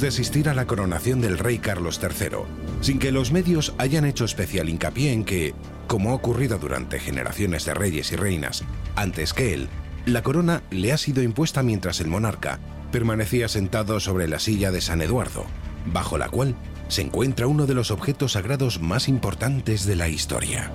De asistir a la coronación del rey Carlos III, sin que los medios hayan hecho especial hincapié en que, como ha ocurrido durante generaciones de reyes y reinas antes que él, la corona le ha sido impuesta mientras el monarca permanecía sentado sobre la silla de San Eduardo, bajo la cual se encuentra uno de los objetos sagrados más importantes de la historia.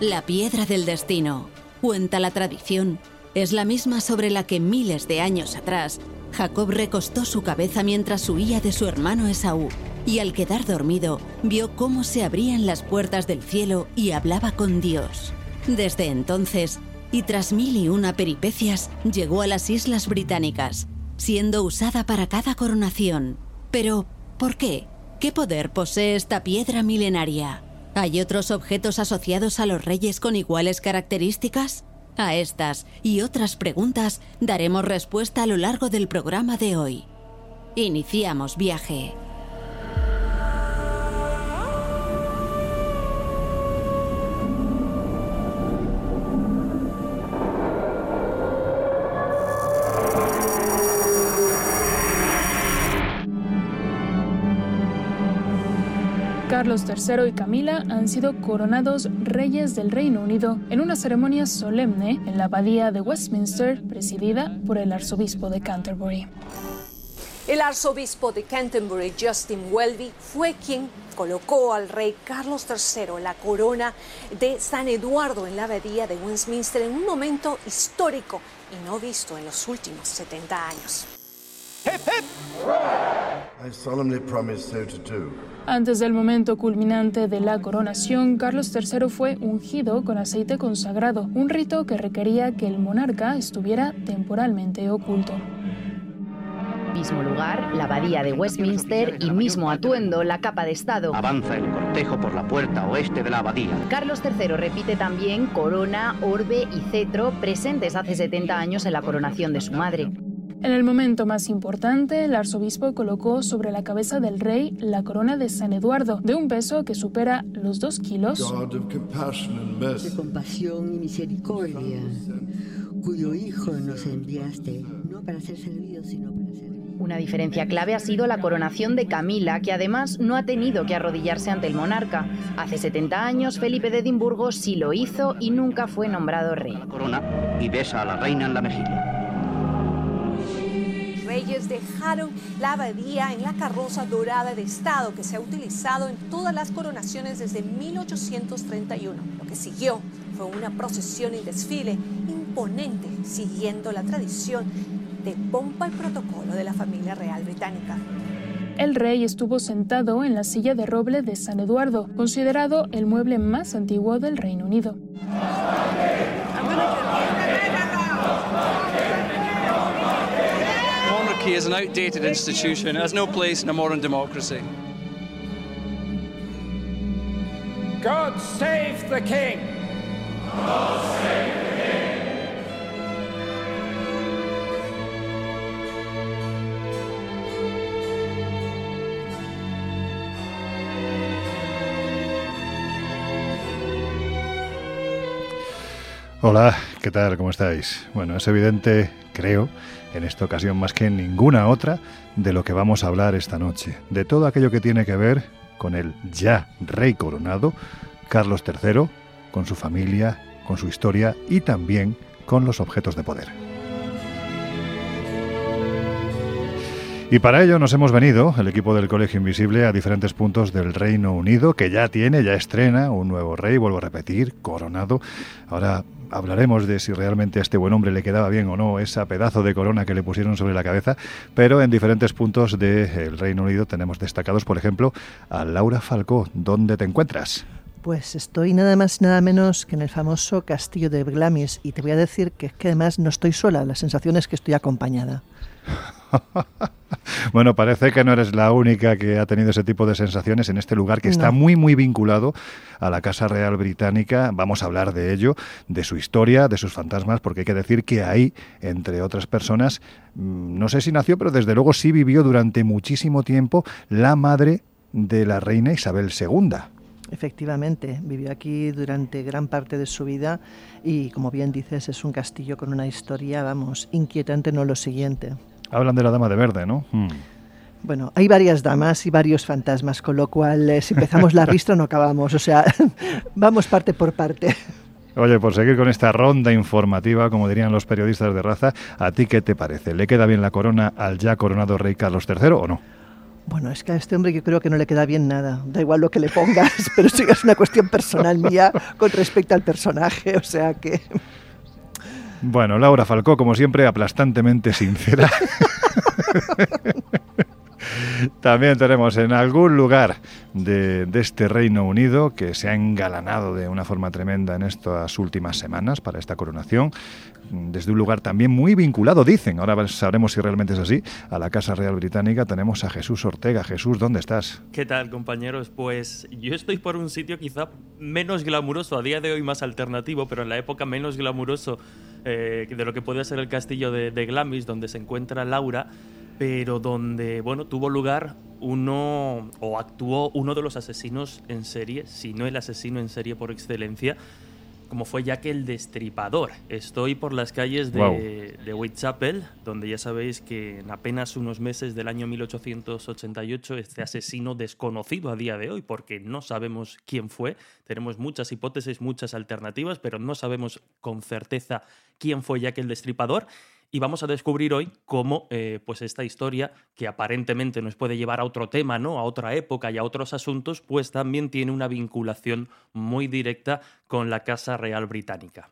La piedra del destino, cuenta la tradición, es la misma sobre la que miles de años atrás Jacob recostó su cabeza mientras huía de su hermano Esaú, y al quedar dormido vio cómo se abrían las puertas del cielo y hablaba con Dios. Desde entonces, y tras mil y una peripecias, llegó a las Islas Británicas, siendo usada para cada coronación. Pero, ¿por qué? ¿Qué poder posee esta piedra milenaria? ¿Hay otros objetos asociados a los reyes con iguales características? A estas y otras preguntas daremos respuesta a lo largo del programa de hoy. Iniciamos viaje. Carlos III y Camila han sido coronados reyes del Reino Unido en una ceremonia solemne en la abadía de Westminster, presidida por el arzobispo de Canterbury. El arzobispo de Canterbury, Justin Welby, fue quien colocó al rey Carlos III la corona de San Eduardo en la abadía de Westminster en un momento histórico y no visto en los últimos 70 años. I solemnly promise so to do. Antes del momento culminante de la coronación, Carlos III fue ungido con aceite consagrado, un rito que requería que el monarca estuviera temporalmente oculto. Mismo lugar, la abadía de Westminster y mismo atuendo, la capa de Estado. Avanza el cortejo por la puerta oeste de la abadía. Carlos III repite también corona, orbe y cetro presentes hace 70 años en la coronación de su madre. En el momento más importante, el arzobispo colocó sobre la cabeza del rey la corona de San Eduardo, de un peso que supera los dos kilos. De compasión y misericordia, cuyo Hijo nos enviaste, no para ser servidos, sino para servir. Una diferencia clave ha sido la coronación de Camila, que además no ha tenido que arrodillarse ante el monarca. Hace 70 años, Felipe de Edimburgo sí lo hizo y nunca fue nombrado rey. La corona y besa a la reina en la mejilla. Reyes dejaron la abadía en la carroza dorada de Estado que se ha utilizado en todas las coronaciones desde 1831. Lo que siguió fue una procesión y desfile imponente siguiendo la tradición de pompa y protocolo de la familia real británica. El rey estuvo sentado en la silla de roble de San Eduardo, considerado el mueble más antiguo del Reino Unido. Monarchy is an outdated institution. It has no place in a modern democracy. God save the king! Hola, ¿qué tal? ¿Cómo estáis? Bueno, es evidente, creo, en esta ocasión más que en ninguna otra, de lo que vamos a hablar esta noche. De todo aquello que tiene que ver con el ya rey coronado, Carlos III, con su familia, con su historia y también con los objetos de poder. Y para ello nos hemos venido, el equipo del Colegio Invisible, a diferentes puntos del Reino Unido, que ya tiene, ya estrena un nuevo rey, vuelvo a repetir, coronado. Ahora hablaremos de si realmente a este buen hombre le quedaba bien o no esa pedazo de corona que le pusieron sobre la cabeza, pero en diferentes puntos del Reino Unido tenemos destacados, por ejemplo, a Laura Falcó. ¿Dónde te encuentras? Pues estoy nada más y nada menos que en el famoso castillo de Glamis y te voy a decir que, que además no estoy sola, la sensación es que estoy acompañada. bueno, parece que no eres la única que ha tenido ese tipo de sensaciones en este lugar que está muy, muy vinculado a la Casa Real Británica. Vamos a hablar de ello, de su historia, de sus fantasmas, porque hay que decir que ahí, entre otras personas, mm, no sé si nació, pero desde luego sí vivió durante muchísimo tiempo la madre de la reina Isabel II. Efectivamente, vivió aquí durante gran parte de su vida y, como bien dices, es un castillo con una historia, vamos, inquietante, no lo siguiente. Hablan de la Dama de Verde, ¿no? Hmm. Bueno, hay varias damas y varios fantasmas, con lo cual eh, si empezamos la ristra no acabamos, o sea, vamos parte por parte. Oye, por seguir con esta ronda informativa, como dirían los periodistas de raza, ¿a ti qué te parece? ¿Le queda bien la corona al ya coronado rey Carlos III o no? Bueno, es que a este hombre yo creo que no le queda bien nada. Da igual lo que le pongas, pero eso es una cuestión personal mía con respecto al personaje, o sea que... Bueno, Laura Falcó, como siempre, aplastantemente sincera. También tenemos en algún lugar de, este Reino Unido que se ha engalanado de una forma tremenda en estas últimas semanas para esta coronación, desde un lugar también muy vinculado, dicen, ahora sabremos si realmente es así, a la Casa Real Británica tenemos a Jesús Ortega. Jesús, ¿dónde estás? ¿Qué tal, compañeros? Pues yo estoy por un sitio quizá menos glamuroso, a día de hoy más alternativo, pero en la época menos glamuroso eh, de lo que puede ser el castillo de, de Glamis, donde se encuentra Laura pero donde bueno tuvo lugar uno o actuó uno de los asesinos en serie, si no el asesino en serie por excelencia, como fue Jack el Destripador. Estoy por las calles de, de Whitechapel, donde ya sabéis que en apenas unos meses del año 1888 este asesino desconocido a día de hoy, porque no sabemos quién fue, tenemos muchas hipótesis, muchas alternativas, pero no sabemos con certeza quién fue Jack el Destripador y vamos a descubrir hoy cómo eh, pues esta historia, que aparentemente nos puede llevar a otro tema, ¿no? a otra época y a otros asuntos, pues también tiene una vinculación muy directa con la Casa Real Británica.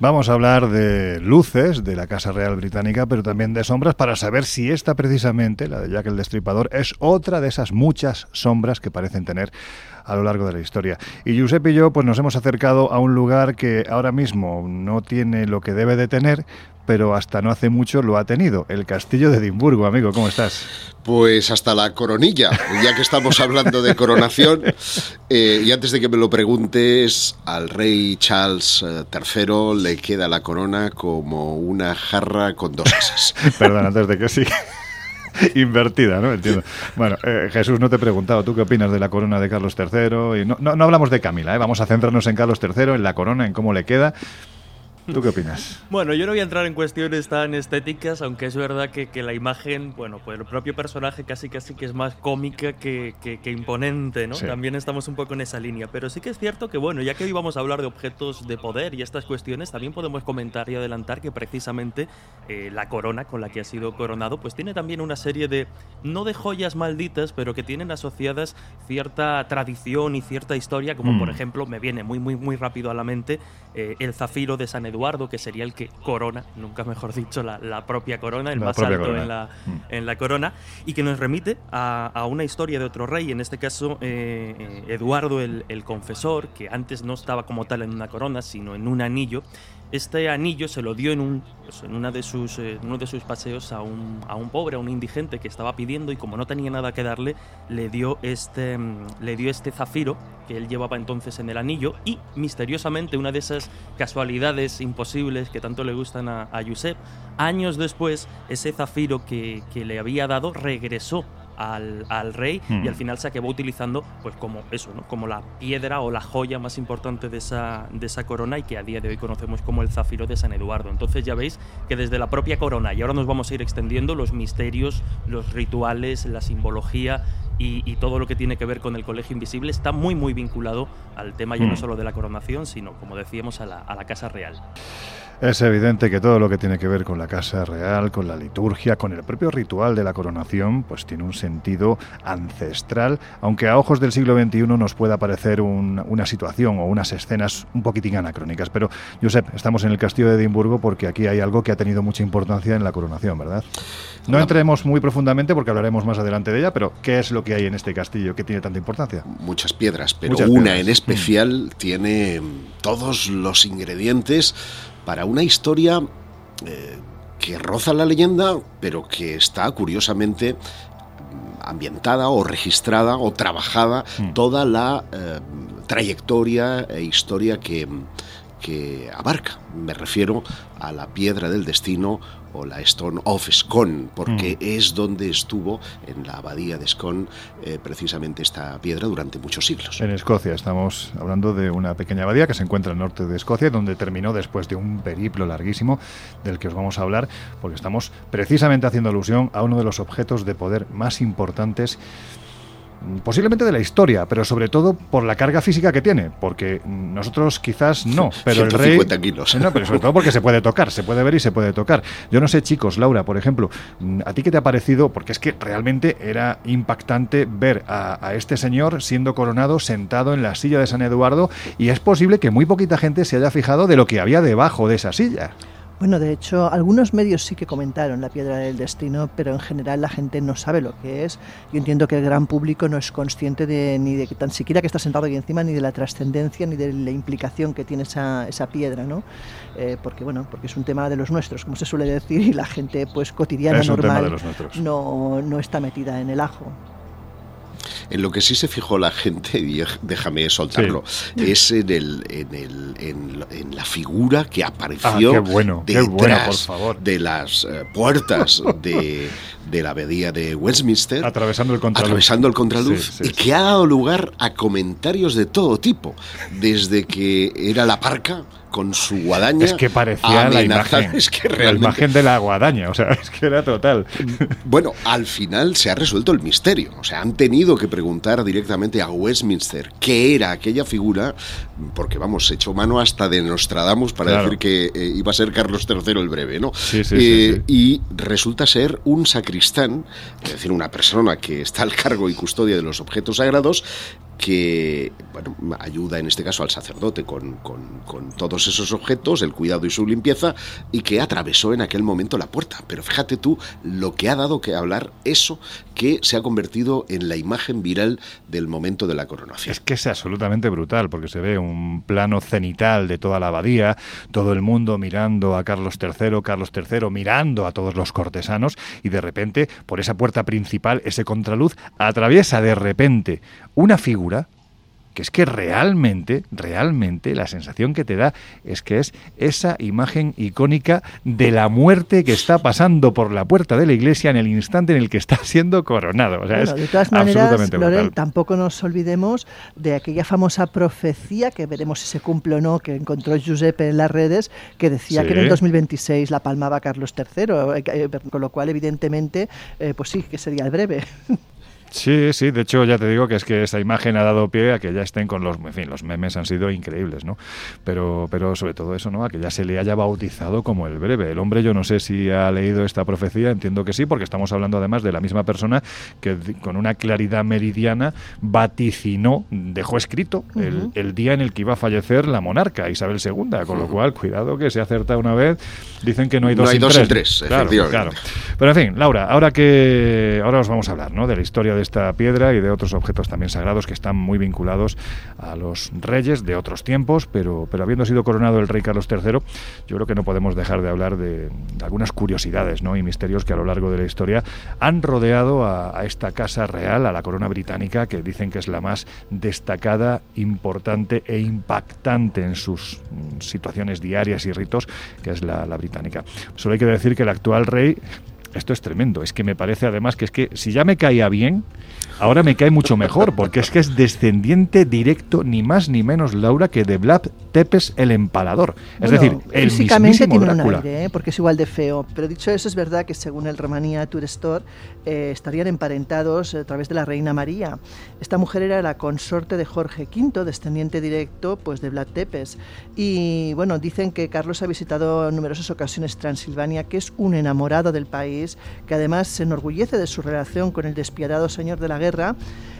Vamos a hablar de luces de la Casa Real Británica, pero también de sombras para saber si esta precisamente, la de Jack el Destripador, es otra de esas muchas sombras que parecen tener a lo largo de la historia. Y Giuseppe y yo pues nos hemos acercado a un lugar que ahora mismo no tiene lo que debe de tener, pero hasta no hace mucho lo ha tenido, el castillo de Edimburgo, amigo, ¿cómo estás? Pues hasta la coronilla, ya que estamos hablando de coronación, eh, y antes de que me lo preguntes, al rey Charles III eh, le queda la corona como una jarra con dos asas. Perdón, antes de que sí. Invertida, ¿no? Entiendo. Bueno, eh, Jesús, no te he preguntado, ¿tú qué opinas de la corona de Carlos III? Y no, no, no hablamos de Camila, ¿eh? vamos a centrarnos en Carlos III, en la corona, en cómo le queda. ¿Tú qué opinas? Bueno, yo no voy a entrar en cuestiones tan estéticas, aunque es verdad que, que la imagen, bueno, pues el propio personaje casi casi que es más cómica que, que, imponente, ¿no? También estamos un poco en esa línea. Pero sí que es cierto que, bueno, ya que hoy vamos a hablar de objetos de poder y estas cuestiones, también podemos comentar y adelantar que precisamente eh, la corona con la que ha sido coronado, pues tiene también una serie de, no de joyas malditas, pero que tienen asociadas cierta tradición y cierta historia, como por mm. ejemplo, me viene muy, muy, muy rápido a la mente eh, el zafiro de San Eduardo, que sería el que corona, nunca mejor dicho, la, propia corona, el más alto En, la, mm. en la corona, y que nos remite a, una historia de otro rey, en este caso eh, eh, Eduardo el, el Confesor, que antes no estaba como tal en una corona, sino en un anillo, este anillo se lo dio en, un, pues, en una de sus, eh, uno de sus paseos a un, a un, pobre, a un indigente que estaba pidiendo y como no tenía nada que darle, le dio, este, mm, le dio este zafiro que él llevaba entonces en el anillo y misteriosamente una de esas casualidades imposibles que tanto le gustan a, a Josep, años después ese zafiro que, que le había dado regresó al, al rey y Mm. al final se acabó utilizando pues como eso, ¿no? como la piedra o la joya más importante de esa, de esa corona y que a día de hoy conocemos como el zafiro de San Eduardo. Entonces ya veis que desde la propia corona, y ahora nos vamos a ir extendiendo los misterios, los rituales, la simbología y, y todo lo que tiene que ver con el colegio invisible está muy muy vinculado al tema ya no Mm. solo de la coronación, sino como decíamos a la, a la Casa Real. Es evidente que todo lo que tiene que ver con la Casa Real, con la liturgia, con el propio ritual de la coronación, pues tiene un sentido ancestral, aunque a ojos del siglo XXI nos pueda parecer un- una situación o unas escenas un poquitín anacrónicas. Pero, Josep, estamos en el castillo de Edimburgo porque aquí hay algo que ha tenido mucha importancia en la coronación, ¿verdad? No entremos muy profundamente porque hablaremos más adelante de ella, pero ¿qué es lo que hay en este castillo que tiene tanta importancia? Muchas piedras, pero Muchas una piedras. en especial tiene todos los ingredientes para una historia eh, que roza la leyenda, pero que está curiosamente mm, ambientada o registrada o trabajada toda la eh, trayectoria e historia que, que abarca. Me refiero a la piedra del destino o la Stone of Scone, porque es donde estuvo en la abadía de Scone eh, precisamente esta piedra durante muchos siglos. En Escocia, estamos hablando de una pequeña abadía que se encuentra al norte de Escocia, donde terminó después de un periplo larguísimo del que os vamos a hablar, porque estamos precisamente haciendo alusión a uno de los objetos de poder más importantes mm, posiblemente de la historia, pero sobre todo por la carga física que tiene, porque nosotros quizás no, pero el rey 150 kilos. No, pero sobre todo porque se puede tocar, se puede ver y se puede tocar. Yo no sé, chicos, Laura, por ejemplo, mm, ¿a ti qué te ha parecido? Porque es que realmente era impactante ver a, a este señor siendo coronado sentado en la silla de San Eduardo y es posible que muy poquita gente se haya fijado de lo que había debajo de esa silla. Bueno, de hecho, algunos medios sí que comentaron la piedra del destino, pero en general la gente no sabe lo que es. Yo entiendo que el gran público no es consciente de, ni de que tan siquiera que está sentado ahí encima, ni de la trascendencia, ni de la implicación que tiene esa, esa piedra, ¿no? Eh, porque, bueno, porque es un tema de los nuestros, como se suele decir, y la gente pues cotidiana, Es normal, no, no está metida en el ajo. En lo que sí se fijó la gente, y déjame soltarlo, es en, el, en, el, en, en la figura que apareció Ah, qué bueno, detrás bueno, por favor. de las eh, puertas de, de la abadía de Westminster, Atravesando el contraluz. atravesando el contraluz, Sí, sí, y que ha dado lugar a comentarios de todo tipo, desde que era la parca con su guadaña. Es que parecía la imagen, Es que la realmente imagen de la guadaña, o sea, es que era total. bueno, al final se ha resuelto el misterio. O sea, han tenido que preguntar directamente a Westminster qué era aquella figura, porque vamos, se echó mano hasta de Nostradamus para Claro. decir que eh, iba a ser Carlos III el breve, ¿no? Sí, sí, Eh, sí, sí. Y resulta ser un sacristán, es decir, una persona que está al cargo y custodia de los objetos sagrados, que bueno, ayuda en este caso al sacerdote con, con- con todos esos objetos, el cuidado y su limpieza, y que atravesó en aquel momento la puerta. Pero fíjate tú lo que ha dado que hablar eso que se ha convertido en la imagen viral del momento de la coronación. Es que es absolutamente brutal, porque se ve un plano cenital de toda la abadía, todo el mundo mirando a Carlos III, Carlos III mirando a todos los cortesanos, y de repente, por esa puerta principal, ese contraluz, atraviesa de repente una figura que es que realmente, realmente la sensación que te da es que es esa imagen icónica de la muerte que está pasando por la puerta de la iglesia en el instante en el que está siendo coronado. O sea, Bueno, es de todas maneras, brutal. tampoco nos olvidemos de aquella famosa profecía, que veremos si se cumple o no, que encontró Giuseppe en las redes, que decía Sí. que en el 2026 la palmaba Carlos III, eh, eh, con lo cual, evidentemente, eh, pues sí, que sería el breve. Sí, sí, de hecho ya te digo que es que esa imagen ha dado pie a que ya estén con los, en fin, los memes han sido increíbles, ¿no? Pero, pero sobre todo eso, ¿no? A que ya se le haya bautizado como el breve. El hombre yo no sé si ha leído esta profecía, entiendo que sí, porque estamos hablando además de la misma persona que con una claridad meridiana vaticinó, dejó escrito el, día en el que iba a fallecer la monarca Isabel II, con lo cual, cuidado que se acerta una vez, dicen que no hay No dos hay sin dos tres. sin tres, Claro, claro. Pero en fin, Laura, ahora que ahora os vamos a hablar ¿no? de la historia de esta piedra y de otros objetos también sagrados que están muy vinculados a los reyes de otros tiempos, pero, pero habiendo sido coronado el rey Carlos III, yo creo que no podemos dejar de hablar de, algunas curiosidades ¿no? y misterios que a lo largo de la historia han rodeado a, a esta casa real, a la corona británica, que dicen que es la más destacada, importante e impactante en sus mm, situaciones diarias y ritos, que es la, la británica. Solo hay que decir que el actual rey esto es tremendo. Es que me parece además que es que si ya me caía bien, ahora me cae mucho mejor, porque es que es descendiente directo, ni más ni menos, Laura, que de Vlad Tepes el Empalador. Es decir, el físicamente mismísimo tiene Drácula. un aire, ¿eh? porque es igual de feo. Pero dicho eso, es verdad que según el Romania Tour Store, eh, estarían emparentados a través de la reina María. Esta mujer era la consorte de Jorge V, descendiente directo pues, de Vlad Tepes. Y bueno, dicen que Carlos ha visitado en numerosas ocasiones Transilvania, que es un enamorado del país, que además se enorgullece de su relación con el despiadado señor de la guerra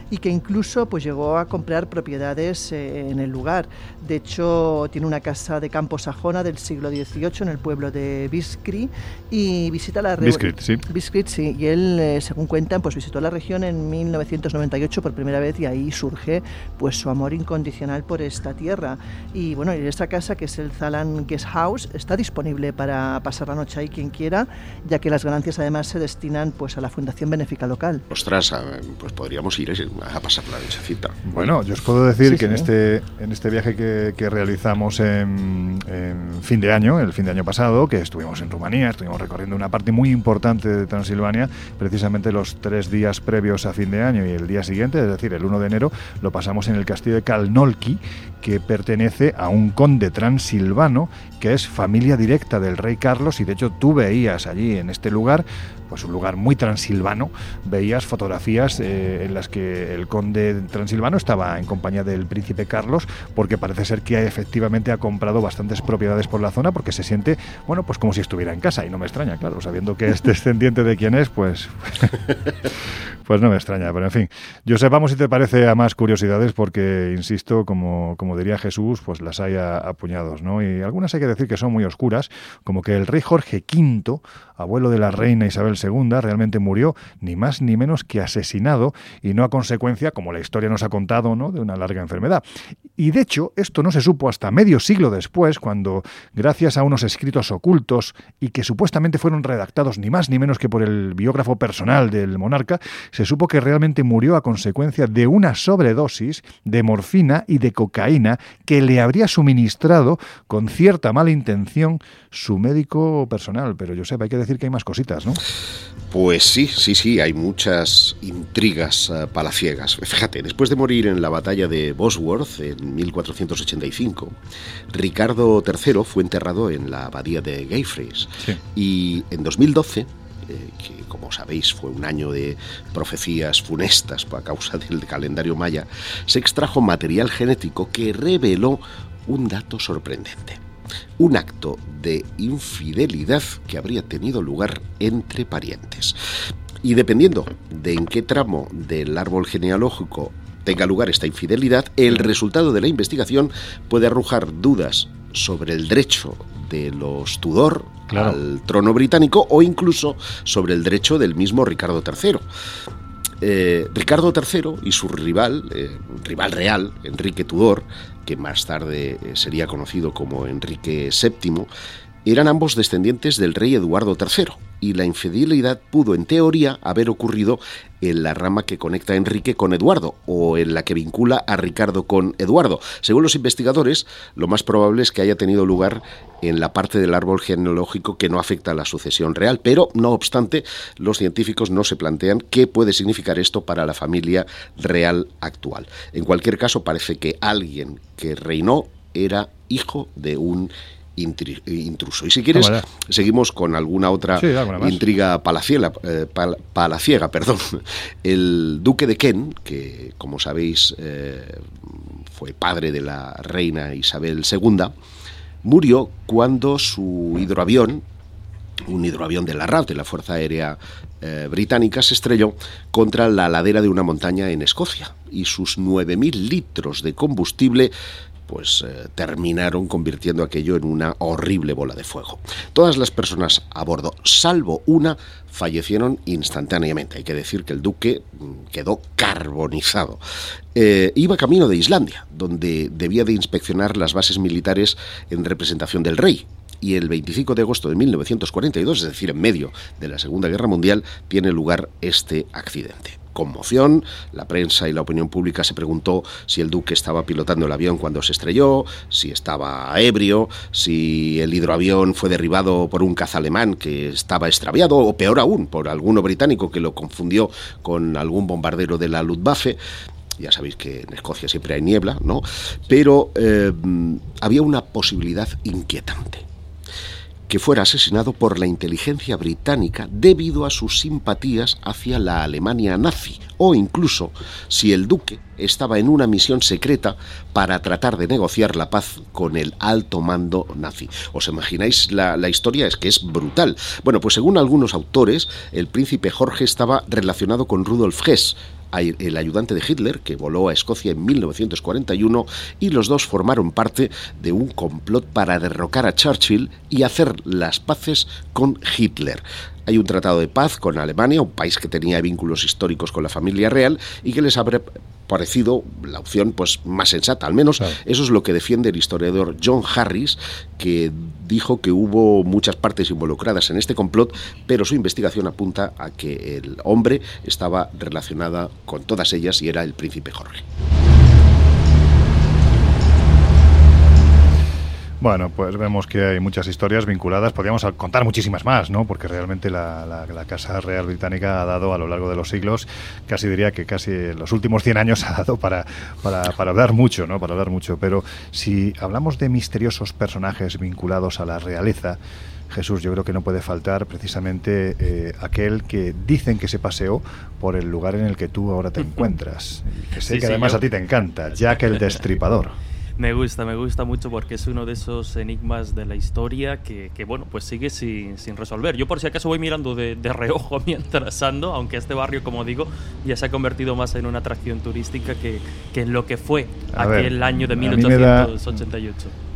y que incluso pues llegó a comprar propiedades eh, en el lugar. De hecho, tiene una casa de campo sajona del siglo XVIII en el pueblo de Biskri y visita la Biskrit, sí. Biskrit, sí. Y él, eh, según cuentan, pues visitó la región en 1998 por primera vez y ahí surge pues su amor incondicional por esta tierra. Y bueno, y esta casa que es el Zalan Guest House está disponible para pasar la noche ahí quien quiera, ya que las ganancias además se destinan pues a la fundación benéfica local. Ostras, eh, pues podríamos ir a pasar la cita. Bueno, yo os puedo decir Sí, que en este en este viaje que, que realizamos en, en fin de año, el fin de año pasado, que estuvimos en Rumanía, estuvimos recorriendo una parte muy importante de Transilvania, precisamente los tres días previos a fin de año y el día siguiente, es decir, el 1 de enero, lo pasamos en el castillo de Kalnolki, que pertenece a un conde transilvano que es familia directa del rey Carlos y de hecho tú veías allí en este lugar pues un lugar muy transilvano, veías fotografías eh, en las que el conde transilvano estaba en compañía del príncipe Carlos, porque parece ser que efectivamente ha comprado bastantes propiedades por la zona, porque se siente, bueno, pues como si estuviera en casa, y no me extraña, claro, sabiendo que es descendiente de quién es, pues... Pues no me extraña, pero en fin. Josep, vamos si te parece a más curiosidades, porque, insisto, como, como diría Jesús, pues las hay a, a puñados, ¿no? Y algunas hay que decir que son muy oscuras, como que el rey Jorge V, abuelo de la reina Isabel II, realmente murió ni más ni menos que asesinado, y no a consecuencia, como la historia nos ha contado, ¿no? de una larga enfermedad. Y de hecho, esto no se supo hasta medio siglo después, cuando, gracias a unos escritos ocultos y que supuestamente fueron redactados ni más ni menos que por el biógrafo personal del monarca, se supo que realmente murió a consecuencia de una sobredosis de morfina y de cocaína que le habría suministrado con cierta mala intención su médico personal. Pero Josep, hay que decir que hay más cositas, ¿no? Pues sí, sí, sí, hay muchas intrigas eh, palaciegas. Fíjate, después de morir en la batalla de Bosworth en 1485, Ricardo III fue enterrado en la abadía de Gayfries. Y en 2012, eh, que como sabéis fue un año de profecías funestas a causa del calendario maya, se extrajo material genético que reveló un dato sorprendente. Un acto de infidelidad que habría tenido lugar entre parientes. Y dependiendo de en qué tramo del árbol genealógico tenga lugar esta infidelidad, el resultado de la investigación puede arrojar dudas sobre el derecho de los Tudor Claro. al trono británico o incluso sobre el derecho del mismo Ricardo III. Eh, Ricardo III y su rival, eh, rival real, Enrique Tudor, que más tarde eh, sería conocido como Enrique VII, eran ambos descendientes del rey Eduardo III, y la infidelidad pudo, en teoría, haber ocurrido en la rama que conecta a Enrique con Eduardo, o en la que vincula a Ricardo con Eduardo. Según los investigadores, lo más probable es que haya tenido lugar en la parte del árbol genealógico que no afecta a la sucesión real, pero, no obstante, los científicos no se plantean qué puede significar esto para la familia real actual. En cualquier caso, parece que alguien que reinó era hijo de un intruso. Y si quieres, seguimos con alguna otra Sí, alguna más. intriga eh, pal- palaciega. Perdón. El duque de Kent, que como sabéis eh, fue padre de la reina Isabel II, murió cuando su hidroavión, un hidroavión de la RAF, de la Fuerza Aérea eh, Británica, se estrelló contra la ladera de una montaña en Escocia y sus 9.000 litros de combustible pues eh, terminaron convirtiendo aquello en una horrible bola de fuego. Todas las personas a bordo, salvo una, fallecieron instantáneamente. Hay que decir que el duque mm, quedó carbonizado. Eh, iba camino de Islandia, donde debía de inspeccionar las bases militares en representación del rey. Y el 25 de agosto de 1942, es decir, en medio de la Segunda Guerra Mundial, tiene lugar este accidente. Conmoción. La prensa y la opinión pública se preguntó si el duque estaba pilotando el avión cuando se estrelló, si estaba ebrio, si el hidroavión fue derribado por un caza alemán que estaba extraviado, o peor aún, por alguno británico que lo confundió con algún bombardero de la Luftwaffe ya sabéis que en Escocia siempre hay niebla, ¿no? Pero eh, había una posibilidad inquietante que fuera asesinado por la inteligencia británica debido a sus simpatías hacia la Alemania nazi, o incluso si el duque estaba en una misión secreta para tratar de negociar la paz con el alto mando nazi. ¿Os imagináis la, la historia? Es que es brutal. Bueno, pues según algunos autores, el príncipe Jorge estaba relacionado con Rudolf Hess, el ayudante de Hitler, que voló a Escocia en 1941, y los dos formaron parte de un complot para derrocar a Churchill y hacer las paces con Hitler. Hay un tratado de paz con Alemania, un país que tenía vínculos históricos con la familia real y que les abre parecido la opción pues más sensata, al menos eso es lo que defiende el historiador John Harris, que dijo que hubo muchas partes involucradas en este complot, pero su investigación apunta a que el hombre estaba relacionada con todas ellas y era el príncipe Jorge. Bueno, pues vemos que hay muchas historias vinculadas. Podríamos contar muchísimas más, ¿no? Porque realmente la, Casa Real Británica ha dado a lo largo de los siglos, casi diría que casi los últimos 100 años ha dado para, para, para hablar mucho, ¿no? Para hablar mucho. Pero si hablamos de misteriosos personajes vinculados a la realeza, Jesús, yo creo que no puede faltar precisamente eh, aquel que dicen que se paseó por el lugar en el que tú ahora te encuentras. que sé que además a ti te encanta, Jack el Destripador. Me gusta, me gusta mucho porque es uno de esos enigmas de la historia que, bueno, pues sigue sin, sin, resolver. Yo por si acaso voy mirando de, de, reojo mientras ando, aunque este barrio, como digo, ya se ha convertido más en una atracción turística que, que en lo que fue aquel año de 1888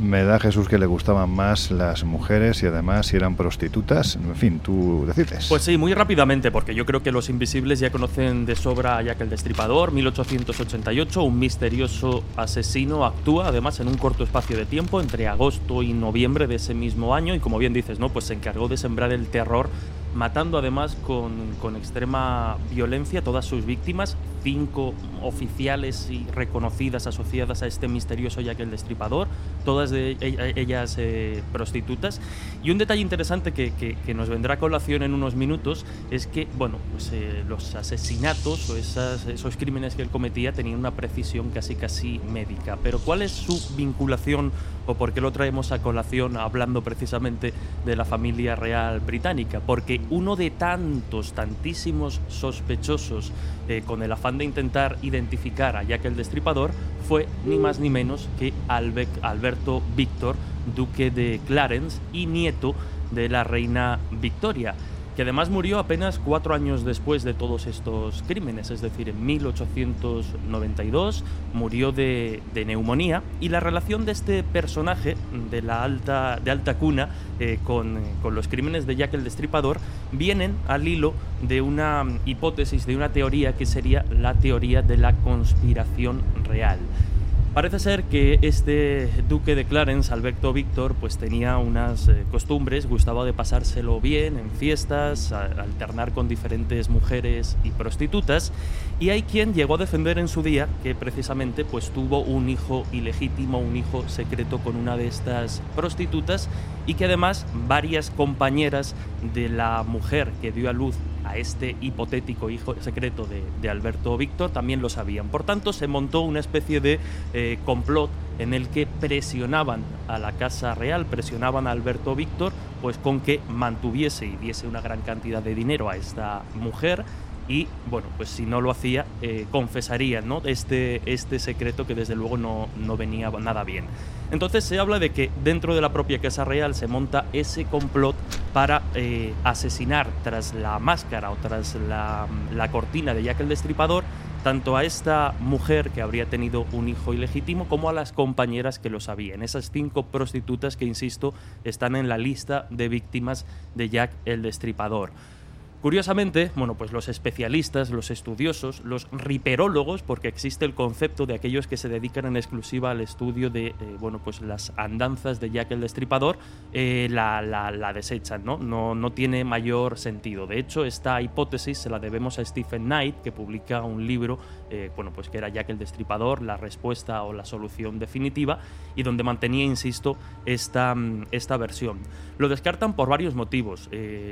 me da Jesús que le gustaban más las mujeres y además si eran prostitutas. En fin, tú decides. Pues sí, muy rápidamente, porque yo creo que los invisibles ya conocen de sobra a Jack el Destripador, 1888, un misterioso asesino actúa además en un corto espacio de tiempo entre agosto y noviembre de ese mismo año y como bien dices, ¿no? Pues se encargó de sembrar el terror matando además con, con, extrema violencia a todas sus víctimas, cinco oficiales y reconocidas asociadas a este misterioso Jack el Destripador, todas de e, ellas eh, prostitutas. Y un detalle interesante que, nos vendrá a colación en unos minutos es que, bueno, pues, eh, los asesinatos o esos crímenes que él cometía tenían una precisión casi casi médica. Pero ¿cuál es su vinculación o por qué lo traemos a colación hablando precisamente de la familia real británica? Porque uno de tantos, tantísimos sospechosos eh, con el afán de intentar identificar a Jack el Destripador fue ni más ni menos que Alberto Víctor, duque de Clarence y nieto de la reina Victoria que además murió apenas cuatro años después de todos estos crímenes, es decir, en 1892 murió de, neumonía y la relación de este personaje de la alta, de alta cuna eh, con, con, los crímenes de Jack el Destripador vienen al hilo de una hipótesis, de una teoría que sería la teoría de la conspiración real. Parece ser que este duque de Clarence, Alberto Víctor, pues tenía unas eh, costumbres, gustaba de pasárselo bien en fiestas, alternar con diferentes mujeres y prostitutas, y hay quien llegó a defender en su día que precisamente pues tuvo un hijo ilegítimo, un hijo secreto con una de estas prostitutas y que además varias compañeras de la mujer que dio a luz a este hipotético hijo secreto de, Alberto Víctor también lo sabían. Por tanto, se montó una especie de eh, complot en el que presionaban a la Casa Real, presionaban a Alberto Víctor, pues con que mantuviese y diese una gran cantidad de dinero a esta mujer y bueno, pues si no lo hacía, eh, confesarían ¿no? este, este secreto que desde luego no, no, venía nada bien. Entonces se habla de que dentro de la propia Casa Real se monta ese complot para eh, asesinar tras la máscara o tras la, la cortina de Jack el Destripador tanto a esta mujer que habría tenido un hijo ilegítimo como a las compañeras que lo sabían. Esas cinco prostitutas que, insisto, están en la lista de víctimas de Jack el Destripador. Curiosamente, bueno, pues los especialistas, los estudiosos, los riperólogos, porque existe el concepto de aquellos que se dedican en exclusiva al estudio de, eh, bueno, pues las andanzas de Jack el Destripador, eh, la, la, desechan, ¿no? ¿no? No tiene mayor sentido. De hecho, esta hipótesis se la debemos a Stephen Knight, que publica un libro, eh, bueno, pues que era Jack el Destripador, la respuesta o la solución definitiva, y donde mantenía, insisto, esta, mm, esta versión. Lo descartan por varios motivos,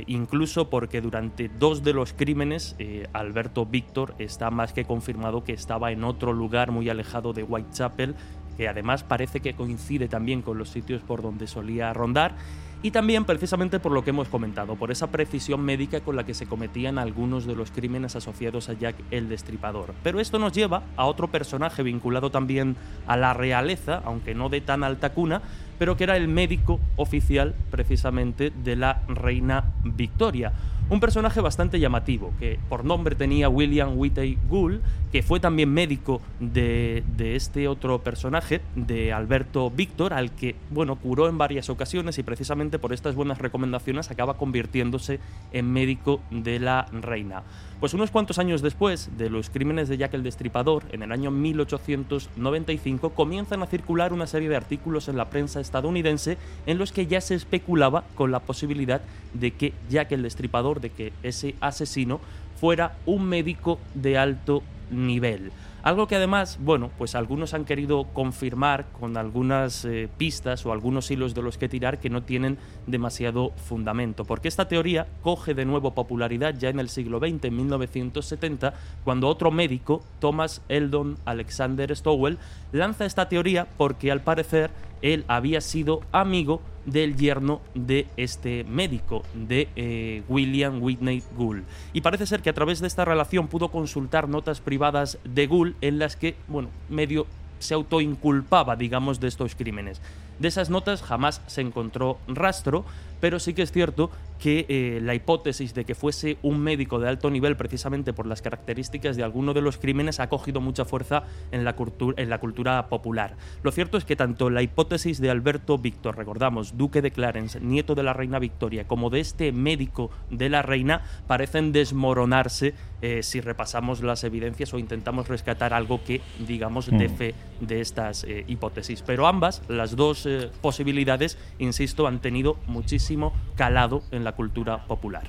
incluso porque durante dos de los crímenes, eh, Alberto Víctor está más que confirmado que estaba en otro lugar muy alejado de Whitechapel, que además parece que coincide también con los sitios por donde solía rondar y también precisamente por lo que hemos comentado, por esa precisión médica con la que se cometían algunos de los crímenes asociados a Jack el Destripador. Pero esto nos lleva a otro personaje vinculado también a la realeza, aunque no de tan alta cuna, pero que era el médico oficial precisamente de la reina Victoria. Un personaje bastante llamativo, que por nombre tenía William Whitey Gould, que fue también médico de, este otro personaje, de Alberto Víctor, al que, bueno, curó en varias ocasiones y precisamente por estas buenas recomendaciones acaba convirtiéndose en médico de la reina. Pues unos cuantos años después de los crímenes de Jack el Destripador, en el año 1895, comienzan a circular una serie de artículos en la prensa estadounidense en los que ya se especulaba con la posibilidad de que Jack el Destripador, de que ese asesino, fuera un médico de alto nivel. Algo que además, bueno, pues algunos han querido confirmar con algunas eh, pistas o algunos hilos de los que tirar que no tienen demasiado fundamento, porque esta teoría coge de nuevo popularidad ya en el siglo XX, en 1970, cuando otro médico, Thomas Eldon Alexander Stowell, lanza esta teoría porque al parecer él había sido amigo del yerno de este médico, de eh, William Whitney Gould. Y parece ser que a través de esta relación pudo consultar notas privadas de Gould en las que, bueno, medio se autoinculpaba, digamos, de estos crímenes. De esas notas jamás se encontró rastro, pero sí que es cierto que eh, la hipótesis de que fuese un médico de alto nivel precisamente por las características de alguno de los crímenes ha cogido mucha fuerza en la, en la cultura popular. Lo cierto es que tanto la hipótesis de Alberto Víctor, recordamos, duque de Clarence, nieto de la reina Victoria, como de este médico de la reina, parecen desmoronarse eh, si repasamos las evidencias o intentamos rescatar algo que, digamos, de mm. fe de estas eh, hipótesis. Pero ambas, las dos posibilidades, insisto, han tenido muchísimo calado en la cultura popular.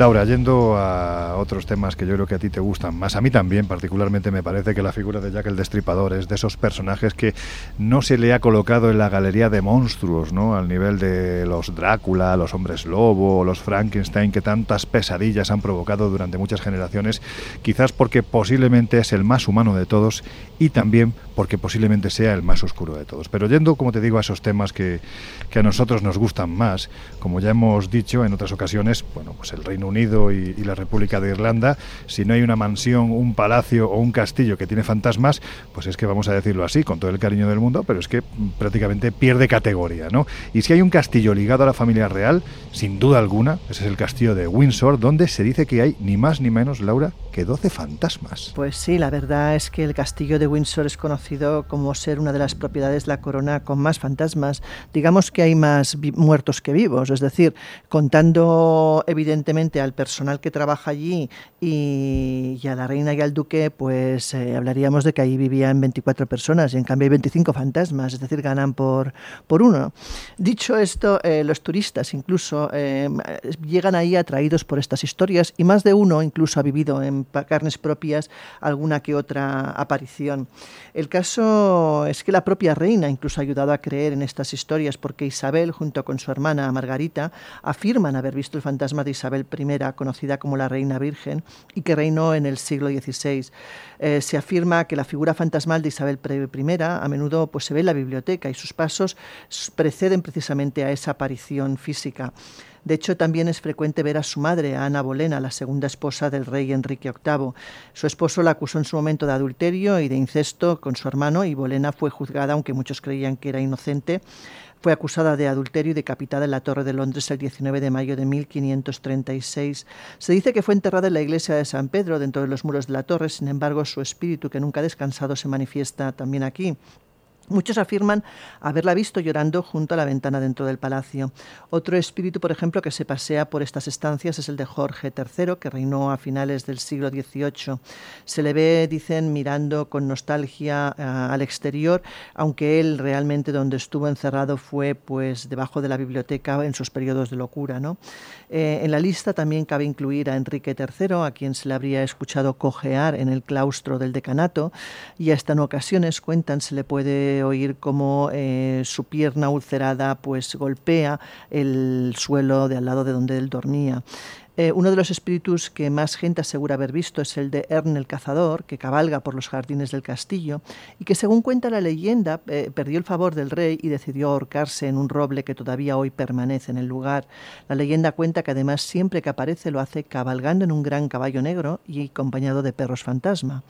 Laura, yendo a otros temas que yo creo que a ti te gustan más, a mí también particularmente me parece que la figura de Jack el Destripador es de esos personajes que no se le ha colocado en la galería de monstruos, ¿no? Al nivel de los Drácula, los hombres lobo, los Frankenstein que tantas pesadillas han provocado durante muchas generaciones, quizás porque posiblemente es el más humano de todos y también porque posiblemente sea el más oscuro de todos. Pero yendo, como te digo, a esos temas que, que a nosotros nos gustan más, como ya hemos dicho en otras ocasiones, bueno, pues el Reino Unido y, la República de Irlanda, si no hay una mansión, un palacio o un castillo que tiene fantasmas, pues es que vamos a decirlo así, con todo el cariño del mundo, pero es que prácticamente pierde categoría, ¿no? Y si hay un castillo ligado a la familia real, sin duda alguna, ese es el castillo de Windsor, donde se dice que hay ni más ni menos, Laura, que 12 fantasmas. Pues sí, la verdad es que el castillo de Windsor es conocido como ser una de las propiedades de la corona con más fantasmas. Digamos que hay más muertos que vivos, es decir, contando evidentemente al personal que trabaja allí y, a la reina y al duque, pues eh, hablaríamos de que ahí vivían 24 personas y en cambio hay 25 fantasmas, es decir, ganan por, por uno. Dicho esto, eh, los turistas incluso eh, llegan ahí atraídos por estas historias y más de uno incluso ha vivido en carnes propias alguna que otra aparición. El caso es que la propia reina incluso ha ayudado a creer en estas historias porque Isabel, junto con su hermana Margarita, afirman haber visto el fantasma de Isabel conocida como la Reina Virgen, y que reinó en el siglo XVI. Eh, se afirma que la figura fantasmal de Isabel I a menudo pues, se ve en la biblioteca y sus pasos preceden precisamente a esa aparición física. De hecho, también es frecuente ver a su madre, Ana Bolena, la segunda esposa del rey Enrique VIII. Su esposo la acusó en su momento de adulterio y de incesto con su hermano y Bolena fue juzgada, aunque muchos creían que era inocente. Fue acusada de adulterio y decapitada en la Torre de Londres el 19 de mayo de 1536. Se dice que fue enterrada en la iglesia de San Pedro, dentro de los muros de la torre, sin embargo, su espíritu, que nunca ha descansado, se manifiesta también aquí. Muchos afirman haberla visto llorando junto a la ventana dentro del palacio. Otro espíritu, por ejemplo, que se pasea por estas estancias es el de Jorge III, que reinó a finales del siglo XVIII. Se le ve, dicen, mirando con nostalgia uh, al exterior, aunque él realmente donde estuvo encerrado fue pues debajo de la biblioteca en sus periodos de locura. ¿no? Eh, en la lista también cabe incluir a Enrique III, a quien se le habría escuchado cojear en el claustro del decanato, y hasta en ocasiones, cuentan, se le puede oír cómo eh, su pierna ulcerada pues golpea el suelo de al lado de donde él dormía. Eh, uno de los espíritus que más gente asegura haber visto es el de Ern el Cazador, que cabalga por los jardines del castillo y que, según cuenta la leyenda, eh, perdió el favor del rey y decidió ahorcarse en un roble que todavía hoy permanece en el lugar. La leyenda cuenta que además siempre que aparece lo hace cabalgando en un gran caballo negro y acompañado de perros fantasma.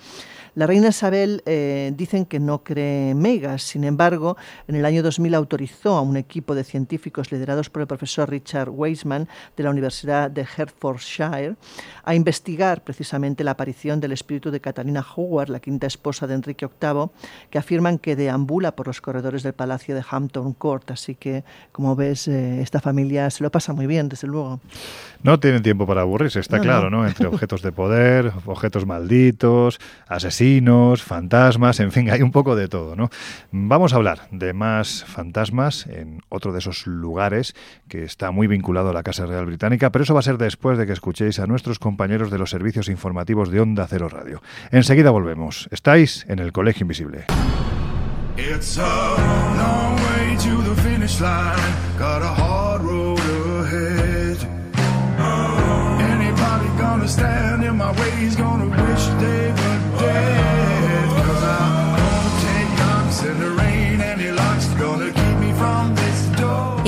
La reina Isabel eh, dicen que no cree megas, sin embargo, en el año 2000 autorizó a un equipo de científicos liderados por el profesor Richard Weisman de la Universidad de Hertfordshire a investigar precisamente la aparición del espíritu de Catalina Howard, la quinta esposa de Enrique VIII, que afirman que deambula por los corredores del palacio de Hampton Court. Así que, como ves, eh, esta familia se lo pasa muy bien, desde luego. No tienen tiempo para aburrirse, está claro, no. Entre objetos de poder, objetos malditos, asesinos, fantasmas, en fin, hay un poco de todo, ¿no? Vamos a hablar de más fantasmas en otro de esos lugares que está muy vinculado a la Casa Real Británica, pero eso va a ser después de que escuchéis a nuestros compañeros de los servicios informativos de Onda Cero Radio. Enseguida volvemos. Estáis en el Colegio Invisible.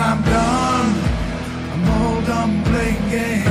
I'm done. I'm old, I'm playing games.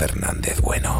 Fernández Bueno.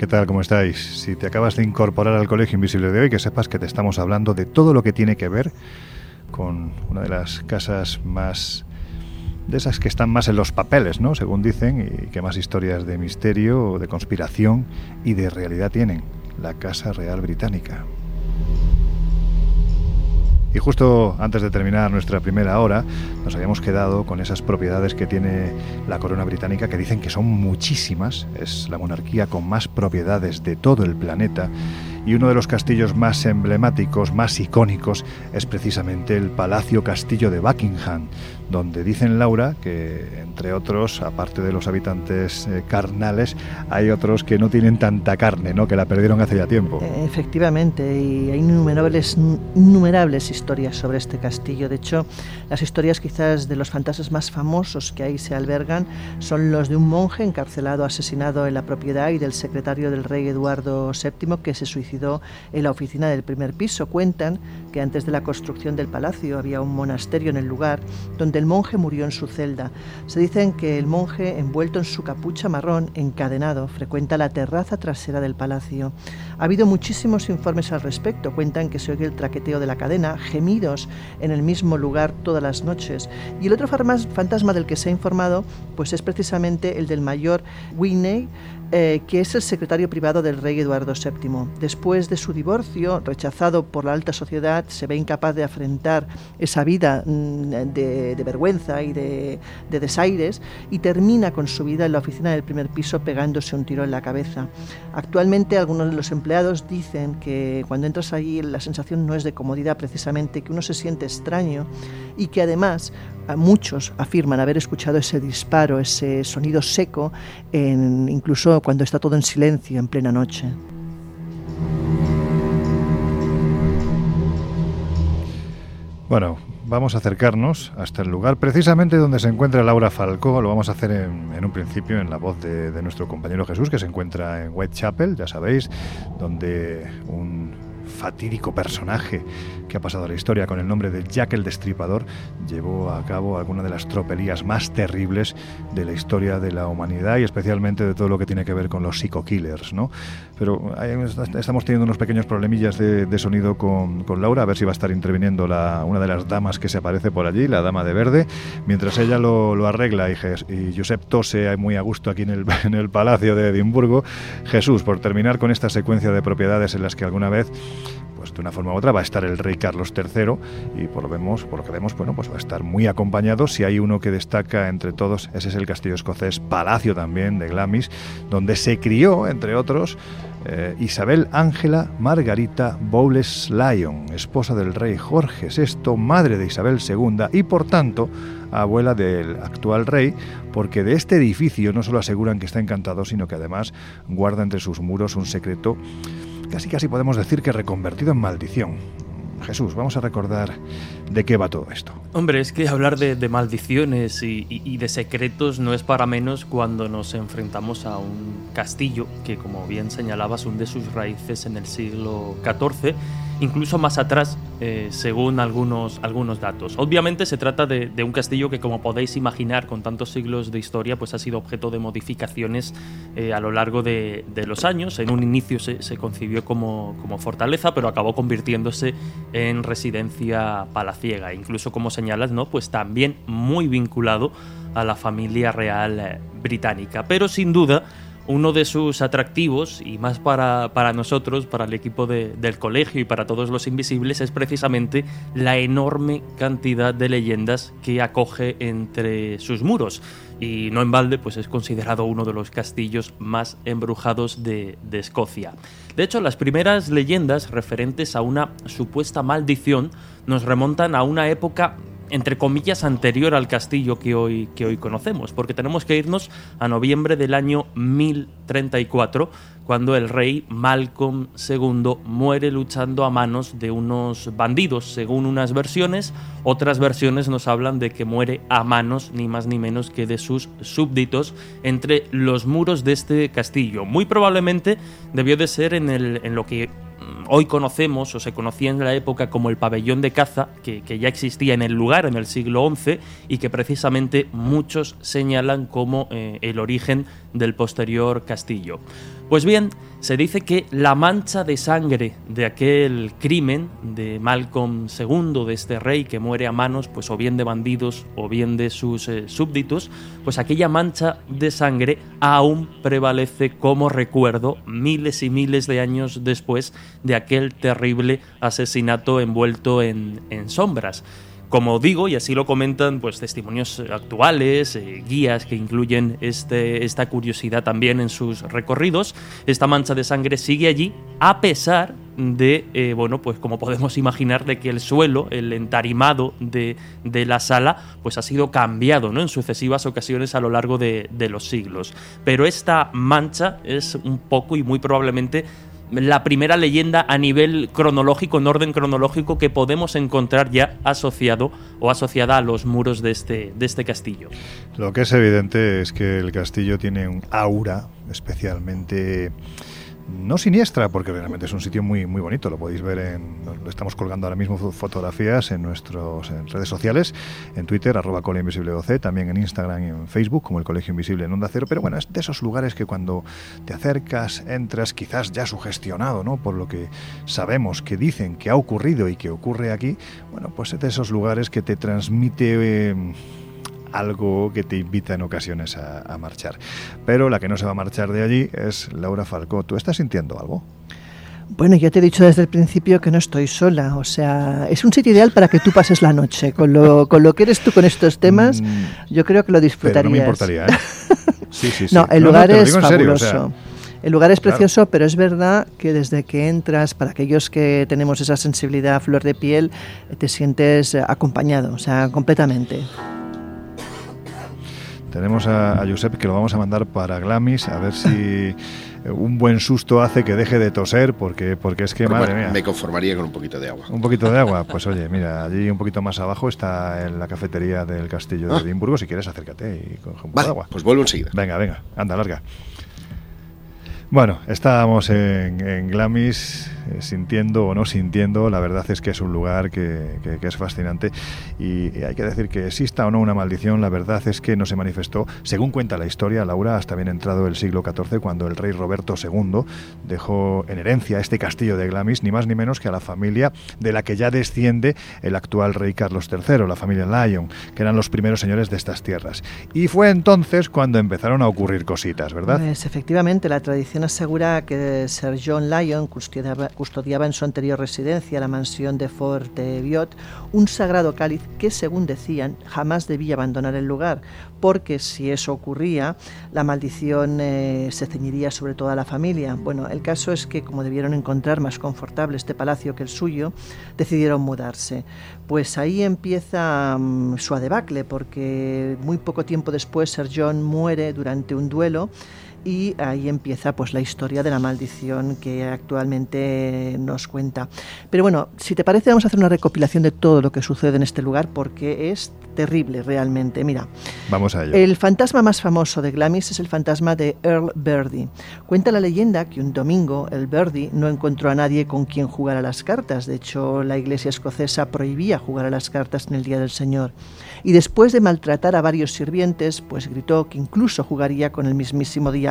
¿Qué tal? ¿Cómo estáis? Si te acabas de incorporar al Colegio Invisible de hoy, que sepas que te estamos hablando de todo lo que tiene que ver con una de las casas más de esas que están más en los papeles, ¿no? Según dicen, y que más historias de misterio, de conspiración y de realidad tienen. La Casa Real Británica. Y justo antes de terminar nuestra primera hora, nos habíamos quedado con esas propiedades que tiene la corona británica, que dicen que son muchísimas. Es la monarquía con más propiedades de todo el planeta y uno de los castillos más emblemáticos, más icónicos, es precisamente el Palacio Castillo de Buckingham, donde dicen Laura que, entre otros, aparte de los habitantes eh, carnales, hay otros que no tienen tanta carne, ¿no? que la perdieron hace ya tiempo. Eh, efectivamente, y hay innumerables, innumerables historias sobre este castillo. De hecho, las historias quizás de los fantasmas más famosos que ahí se albergan son los de un monje encarcelado, asesinado en la propiedad y del secretario del rey Eduardo VII que se suicidó en la oficina del primer piso. Cuentan que antes de la construcción del palacio había un monasterio en el lugar donde el monje murió en su celda. Se dicen que el monje, envuelto en su capucha marrón, encadenado, frecuenta la terraza trasera del palacio. Ha habido muchísimos informes al respecto. Cuentan que se oye el traqueteo de la cadena, gemidos en el mismo lugar todas las noches. Y el otro fantasma del que se ha informado pues es precisamente el del mayor Whitney, eh, que es el secretario privado del rey Eduardo VII. Después de su divorcio, rechazado por la alta sociedad, se ve incapaz de afrontar esa vida mm, de, vergüenza y de, de, desaires y termina con su vida en la oficina del primer piso pegándose un tiro en la cabeza. Actualmente algunos de los empleados dicen que cuando entras allí la sensación no es de comodidad precisamente, que uno se siente extraño y que además muchos afirman haber escuchado ese disparo, ese sonido seco, en, incluso cuando está todo en silencio en plena noche. Bueno, vamos a acercarnos hasta el lugar precisamente donde se encuentra Laura Falcó. Lo vamos a hacer en, un principio en la voz de, de, nuestro compañero Jesús, que se encuentra en Whitechapel, ya sabéis, donde un fatídico personaje que ha pasado la historia con el nombre de Jack el Destripador, llevó a cabo alguna de las tropelías más terribles de la historia de la humanidad y especialmente de todo lo que tiene que ver con los psico-killers, ¿no? Pero estamos teniendo unos pequeños problemillas de, sonido con, Laura, a ver si va a estar interviniendo la, una de las damas que se aparece por allí, la dama de verde, mientras ella lo, arregla y, y, Josep tose muy a gusto aquí en el, en el Palacio de Edimburgo. Jesús, por terminar con esta secuencia de propiedades en las que alguna vez pues de una forma u otra va a estar el rey Carlos III y por lo, vemos, por lo que vemos, bueno, pues va a estar muy acompañado. Si hay uno que destaca entre todos, ese es el castillo escocés, palacio también de Glamis, donde se crió, entre otros, eh, Isabel Ángela Margarita Bowles Lyon, esposa del rey Jorge VI, madre de Isabel II y por tanto abuela del actual rey, porque de este edificio no solo aseguran que está encantado, sino que además guarda entre sus muros un secreto casi casi podemos decir que reconvertido en maldición. Jesús, vamos a recordar de qué va todo esto. Hombre, es que hablar de, maldiciones y, de secretos no es para menos cuando nos enfrentamos a un castillo que, como bien señalabas, hunde sus raíces en el siglo XIV incluso más atrás, eh, según algunos, algunos datos. Obviamente se trata de, un castillo que, como podéis imaginar, con tantos siglos de historia, pues ha sido objeto de modificaciones eh, a lo largo de, los años. En un inicio se, concibió como, como, fortaleza, pero acabó convirtiéndose en residencia palaciega. Incluso, como señalas, ¿no? pues también muy vinculado a la familia real eh, británica. Pero sin duda, uno de sus atractivos, y más para, nosotros, para el equipo del colegio y para todos los invisibles, es precisamente la enorme cantidad de leyendas que acoge entre sus muros. Y no en balde, pues es considerado uno de los castillos más embrujados de, de Escocia. De hecho, las primeras leyendas referentes a una supuesta maldición nos remontan a una época entre comillas, anterior al castillo que hoy, que hoy conocemos, porque tenemos que irnos a noviembre del año 1034, cuando el rey Malcolm II muere luchando a manos de unos bandidos, según unas versiones, otras versiones nos hablan de que muere a manos ni más ni menos que de sus súbditos entre los muros de este castillo. Muy probablemente debió de ser en, el, en lo que hoy conocemos o se conocía en la época como el pabellón de caza, que, ya existía en el lugar en el siglo XI y que precisamente muchos señalan como eh, el origen del posterior castillo. Pues bien, se dice que la mancha de sangre de aquel crimen de Malcolm II, de este rey que muere a manos, pues o bien de bandidos o bien de sus eh, súbditos, pues aquella mancha de sangre aún prevalece como recuerdo miles y miles de años después de aquel terrible asesinato envuelto en, sombras. Como digo, y así lo comentan pues testimonios actuales, eh, guías que incluyen este, esta curiosidad también en sus recorridos, esta mancha de sangre sigue allí a pesar de, eh, bueno, pues como podemos imaginar, de que el suelo, el entarimado de, de la sala, pues ha sido cambiado ¿no? en sucesivas ocasiones a lo largo de, de los siglos. Pero esta mancha es un poco y muy probablemente la primera leyenda a nivel cronológico, en orden cronológico, que podemos encontrar ya asociado o asociada a los muros de este, de este castillo. Lo que es evidente es que el castillo tiene un aura especialmente no siniestra, porque realmente es un sitio muy, muy bonito. Lo podéis ver en. Estamos colgando ahora mismo fotografías en nuestras redes sociales, en Twitter, arroba Invisible también en Instagram y en Facebook, como el Colegio Invisible en Onda Cero. Pero bueno, es de esos lugares que cuando te acercas, entras, quizás ya sugestionado, ¿no? Por lo que sabemos que dicen que ha ocurrido y que ocurre aquí, bueno, pues es de esos lugares que te transmite. Eh, algo que te invita en ocasiones a, marchar. Pero la que no se va a marchar de allí es Laura Falcó. ¿Tú estás sintiendo algo? Bueno, yo te he dicho desde el principio que no estoy sola, o sea, es un sitio ideal para que tú pases la noche. Con lo, con lo que eres tú con estos temas, mm, yo creo que lo disfrutarías. no me importaría, ¿eh? Sí, sí, sí. No, el lugar es fabuloso. el lugar es precioso, pero es verdad que desde que entras, para aquellos que tenemos esa sensibilidad a flor de piel, te sientes acompañado, o sea, completamente. Tenemos a, Josep que lo vamos a mandar para Glamis, a ver si un buen susto hace que deje de toser, porque, porque es que, madre mía. Me conformaría con un poquito de agua. Un poquito de agua, pues oye, mira, allí un poquito más abajo está en la cafetería del castillo de ah. Edimburgo. Si quieres, acércate y coge un poco de agua. Pues vuelvo enseguida. Venga, venga, anda, larga. Bueno, estábamos en, Glamis eh, sintiendo o no sintiendo, la verdad es que es un lugar que, es fascinante y, hay que decir que exista o no una maldición, la verdad es que no se manifestó, según cuenta la historia, Laura, hasta bien entrado el siglo XIV, cuando el rey Roberto II dejó en herencia este castillo de Glamis, ni más ni menos que a la familia de la que ya desciende el actual rey Carlos III, la familia Lyon, que eran los primeros señores de estas tierras. Y fue entonces cuando empezaron a ocurrir cositas, ¿verdad? Pues efectivamente, la tradición asegura que Sir John Lyon custodiaba, en su anterior residencia, la mansión de Fort Biot, un sagrado cáliz que, según decían, jamás debía abandonar el lugar, porque si eso ocurría, la maldición eh, se ceñiría sobre toda la familia. Bueno, el caso es que, como debieron encontrar más confortable este palacio que el suyo, decidieron mudarse. Pues ahí empieza mm, su adebacle, porque muy poco tiempo después Sir John muere durante un duelo y ahí empieza pues la historia de la maldición que actualmente nos cuenta. Pero bueno, si te parece vamos a hacer una recopilación de todo lo que sucede en este lugar porque es terrible realmente. Mira, vamos a ello. El fantasma más famoso de Glamis es el fantasma de Earl Birdie. Cuenta la leyenda que un domingo el Birdie no encontró a nadie con quien jugar a las cartas. De hecho, la iglesia escocesa prohibía jugar a las cartas en el Día del Señor. Y después de maltratar a varios sirvientes, pues gritó que incluso jugaría con el mismísimo día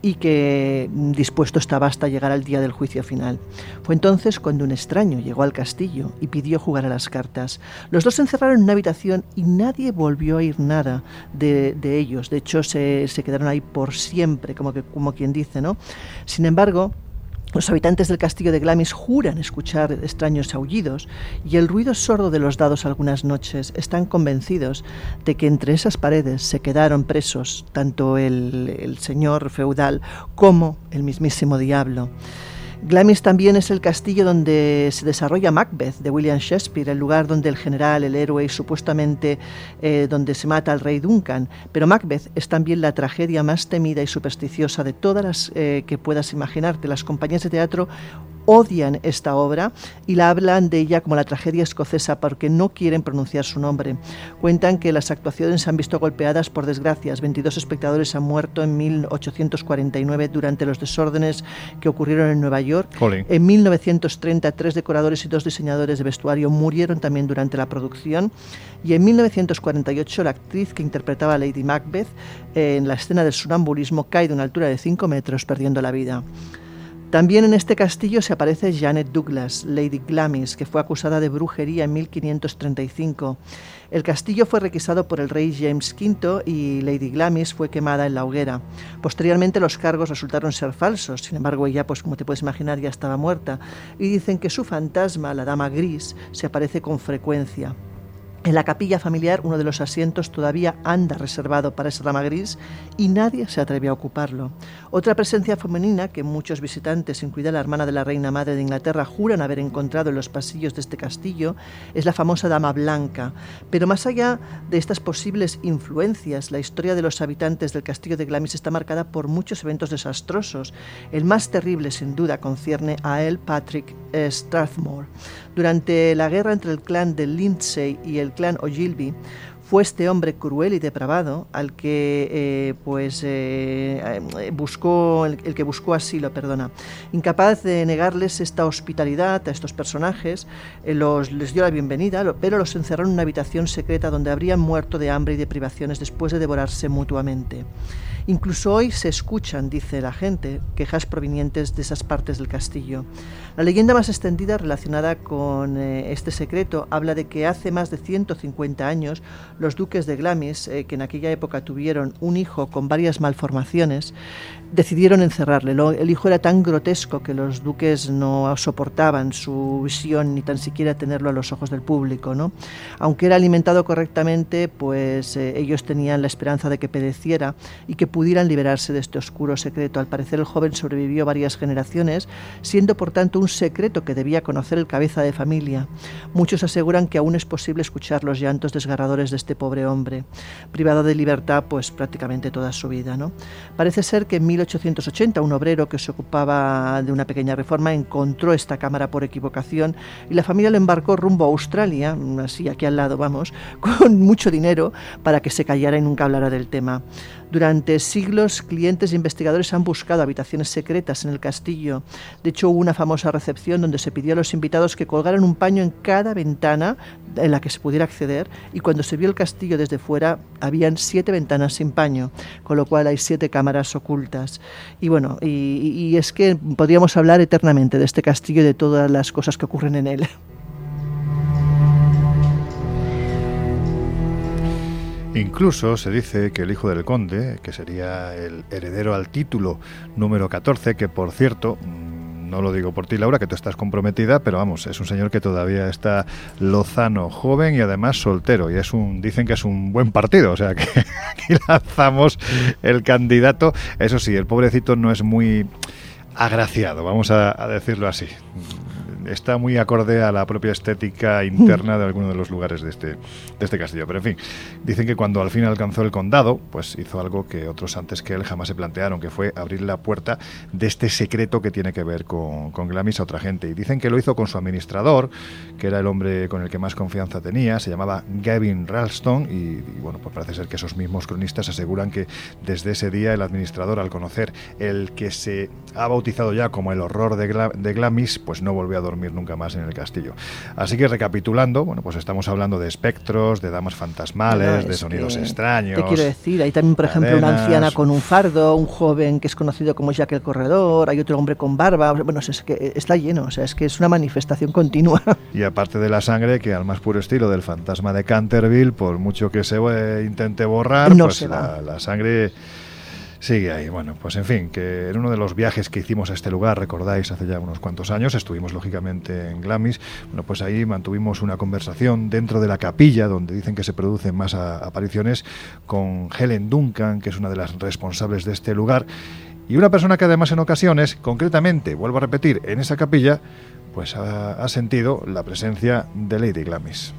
y que dispuesto estaba hasta llegar al día del juicio final. Fue entonces cuando un extraño llegó al castillo y pidió jugar a las cartas. Los dos se encerraron en una habitación y nadie volvió a oír nada de, ellos. De hecho, se, se, quedaron ahí por siempre, como, que, como quien dice, ¿no? Sin embargo, los habitantes del castillo de Glamis juran escuchar extraños aullidos y el ruido sordo de los dados algunas noches están convencidos de que entre esas paredes se quedaron presos tanto el, el señor feudal como el mismísimo diablo. Glamis también es el castillo donde se desarrolla Macbeth de William Shakespeare, el lugar donde el general, el héroe y supuestamente eh, donde se mata al rey Duncan. Pero Macbeth es también la tragedia más temida y supersticiosa de todas las eh, que puedas imaginarte. Las compañías de teatro odian esta obra y la hablan de ella como la tragedia escocesa porque no quieren pronunciar su nombre. Cuentan que las actuaciones se han visto golpeadas por desgracias. 22 espectadores han muerto en 1849 durante los desórdenes que ocurrieron en Nueva York. En 1930, tres decoradores y dos diseñadores de vestuario murieron también durante la producción. Y en 1948, la actriz que interpretaba a Lady Macbeth eh, en la escena del sonambulismo cae de una altura de 5 metros, perdiendo la vida. También en este castillo se aparece Janet Douglas, Lady Glamis, que fue acusada de brujería en 1535. El castillo fue requisado por el rey James V y Lady Glamis fue quemada en la hoguera. Posteriormente los cargos resultaron ser falsos, sin embargo ella, pues como te puedes imaginar, ya estaba muerta. Y dicen que su fantasma, la dama gris, se aparece con frecuencia. En la capilla familiar uno de los asientos todavía anda reservado para esa dama gris y nadie se atreve a ocuparlo. Otra presencia femenina que muchos visitantes, incluida la hermana de la reina madre de Inglaterra, juran haber encontrado en los pasillos de este castillo es la famosa Dama Blanca. Pero más allá de estas posibles influencias, la historia de los habitantes del castillo de Glamis está marcada por muchos eventos desastrosos. El más terrible, sin duda, concierne a él, Patrick Strathmore. Durante la guerra entre el clan de Lindsay y el clan Ogilvy, fue este hombre cruel y depravado al que eh, pues eh, eh, buscó el, que buscó asilo, perdona, incapaz de negarles esta hospitalidad a estos personajes, los les dio la bienvenida, pero los encerró en una habitación secreta donde habrían muerto de hambre y de privaciones después de devorarse mutuamente. Incluso hoy se escuchan, dice la gente, quejas provenientes de esas partes del castillo. La leyenda más extendida relacionada con eh, este secreto habla de que hace más de 150 años los duques de Glamis, eh, que en aquella época tuvieron un hijo con varias malformaciones, decidieron encerrarle. El hijo era tan grotesco que los duques no soportaban su visión ni tan siquiera tenerlo a los ojos del público. ¿no? Aunque era alimentado correctamente, pues eh, ellos tenían la esperanza de que pereciera y que pudieran liberarse de este oscuro secreto. Al parecer el joven sobrevivió varias generaciones, siendo por tanto un secreto que debía conocer el cabeza de familia. Muchos aseguran que aún es posible escuchar los llantos desgarradores de este pobre hombre, privado de libertad pues prácticamente toda su vida. ¿no? Parece ser que en 1880 un obrero que se ocupaba de una pequeña reforma encontró esta cámara por equivocación y la familia lo embarcó rumbo a Australia, así aquí al lado vamos, con mucho dinero para que se callara y nunca hablara del tema. Durante siglos, clientes e investigadores han buscado habitaciones secretas en el castillo. De hecho, hubo una famosa recepción donde se pidió a los invitados que colgaran un paño en cada ventana en la que se pudiera acceder y cuando se vio el castillo desde fuera habían siete ventanas sin paño, con lo cual hay siete cámaras ocultas. Y bueno, y, es que podríamos hablar eternamente de este castillo y de todas las cosas que ocurren en él. Incluso se dice que el hijo del conde, que sería el heredero al título número 14, que por cierto, no lo digo por ti Laura, que tú estás comprometida, pero vamos, es un señor que todavía está lozano, joven y además soltero. Y es un, dicen que es un buen partido, o sea que aquí lanzamos el candidato. Eso sí, el pobrecito no es muy agraciado, vamos a, a decirlo así está muy acorde a la propia estética interna de alguno de los lugares de este, de este castillo. Pero en fin, dicen que cuando al fin alcanzó el condado, pues hizo algo que otros antes que él jamás se plantearon, que fue abrir la puerta de este secreto que tiene que ver con, con Glamis a otra gente. Y dicen que lo hizo con su administrador, que era el hombre con el que más confianza tenía, se llamaba Gavin Ralston, y, y bueno, pues parece ser que esos mismos cronistas aseguran que desde ese día el administrador, al conocer el que se ha bautizado ya como el horror de, Gla de Glamis, pues no volvió a dormir nunca más en el castillo. Así que recapitulando, bueno, pues estamos hablando de espectros, de damas fantasmales, no, de sonidos extraños. Te quiero decir, hay también, por ejemplo, cadenas. una anciana con un fardo, un joven que es conocido como Jack el Corredor, hay otro hombre con barba, bueno, es que está lleno, o sea, es que es una manifestación continua. Y aparte de la sangre, que al más puro estilo del fantasma de Canterville, por mucho que se eh, intente borrar, no pues se la, la sangre sigue ahí. Bueno, pues en fin, que en uno de los viajes que hicimos a este lugar, recordáis, hace ya unos cuantos años, estuvimos lógicamente en Glamis, bueno, pues ahí mantuvimos una conversación dentro de la capilla, donde dicen que se producen más apariciones, con Helen Duncan, que es una de las responsables de este lugar, y una persona que además en ocasiones, concretamente, vuelvo a repetir, en esa capilla, pues ha sentido la presencia de Lady Glamis.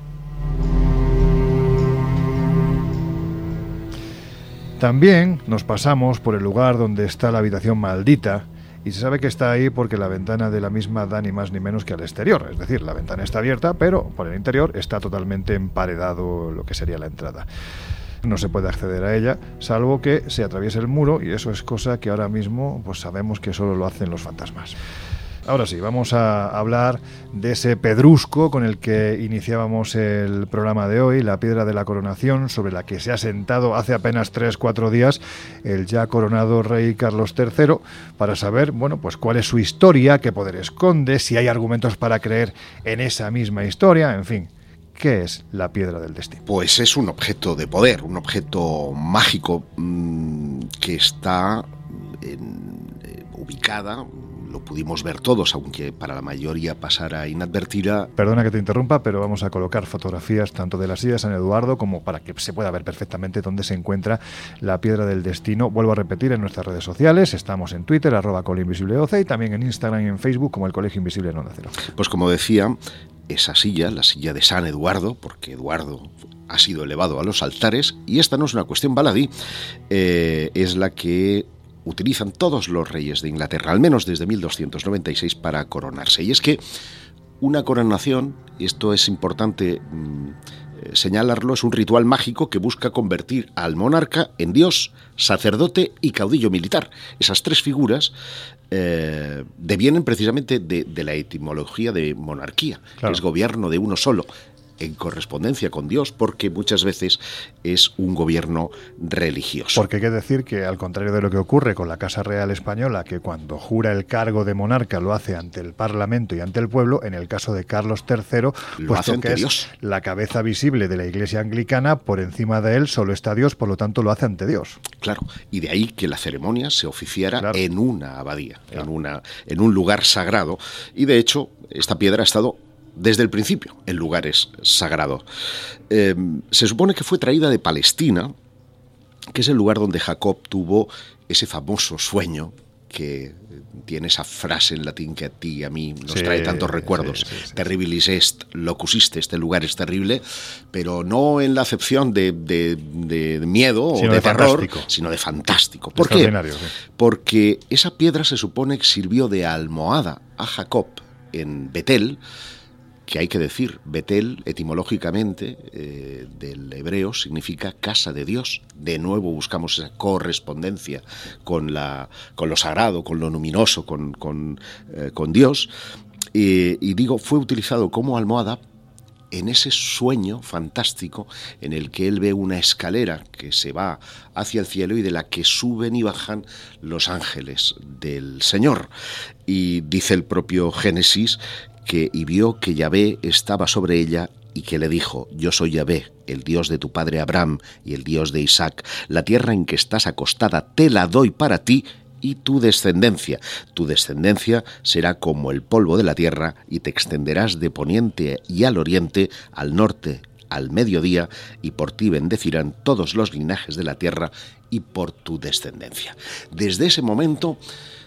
También nos pasamos por el lugar donde está la habitación maldita y se sabe que está ahí porque la ventana de la misma da ni más ni menos que al exterior, es decir, la ventana está abierta, pero por el interior está totalmente emparedado lo que sería la entrada no se puede acceder a ella, salvo que se atraviese el muro y eso es cosa que ahora mismo pues sabemos que solo lo hacen los fantasmas. Ahora sí, vamos a hablar de ese pedrusco con el que iniciábamos el programa de hoy, la piedra de la coronación, sobre la que se ha sentado hace apenas 3-4 días el ya coronado rey Carlos III, para saber, bueno, pues cuál es su historia, qué poder esconde, si hay argumentos para creer en esa misma historia, en fin. ¿Qué es la piedra del destino? Pues es un objeto de poder, un objeto mágico mmm, que está en, eh, ubicada lo pudimos ver todos, aunque para la mayoría pasara inadvertida. Perdona que te interrumpa, pero vamos a colocar fotografías tanto de la silla de San Eduardo como para que se pueda ver perfectamente dónde se encuentra la piedra del destino. Vuelvo a repetir en nuestras redes sociales, estamos en Twitter, arroba y también en Instagram y en Facebook como el Colegio Invisible en Onda Cero. Pues como decía, esa silla, la silla de San Eduardo, porque Eduardo ha sido elevado a los altares, y esta no es una cuestión baladí, eh, es la que utilizan todos los reyes de Inglaterra, al menos desde 1296, para coronarse. Y es que una coronación, esto es importante mmm, señalarlo, es un ritual mágico que busca convertir al monarca en dios, sacerdote y caudillo militar. Esas tres figuras eh, devienen precisamente de, de, la etimología de monarquía, claro. que es gobierno de uno solo en correspondencia con Dios, porque muchas veces es un gobierno religioso. Porque hay que decir que, al contrario de lo que ocurre con la Casa Real Española, que cuando jura el cargo de monarca lo hace ante el Parlamento y ante el pueblo, en el caso de Carlos III, puesto que Dios. es la cabeza visible de la Iglesia anglicana, por encima de él solo está Dios, por lo tanto lo hace ante Dios. Claro, y de ahí que la ceremonia se oficiara claro. en una abadía, claro. en, una, en un lugar sagrado, y de hecho esta piedra ha estado desde el principio en lugares sagrados. Eh, se supone que fue traída de Palestina, que es el lugar donde Jacob tuvo ese famoso sueño que tiene esa frase en latín que a ti y a mí nos sí, trae tantos recuerdos. Sí, sí, Terribilis est, locus este lugar es terrible, pero no en la acepción de, de, de miedo o de, de terror, fantástico. sino de fantástico. ¿Por qué? Porque esa piedra se supone que sirvió de almohada a Jacob en Betel, que hay que decir, Betel etimológicamente eh, del hebreo significa casa de Dios. De nuevo buscamos esa correspondencia con, la, con lo sagrado, con lo luminoso, con, con, eh, Dios. Y digo, fue utilizado como almohada en ese sueño fantástico en el que él ve una escalera que se va hacia el cielo y de la que suben y bajan los ángeles del Señor. Y dice el propio Génesis que y vio que Yahvé estaba sobre ella y que le dijo, yo soy Yahvé, el Dios de tu padre Abraham y el Dios de Isaac, la tierra en que estás acostada te la doy para ti y tu descendencia. Tu descendencia será como el polvo de la tierra y te extenderás de poniente y al oriente, al norte, al mediodía, y por ti bendecirán todos los linajes de la tierra y por tu descendencia. Desde ese momento,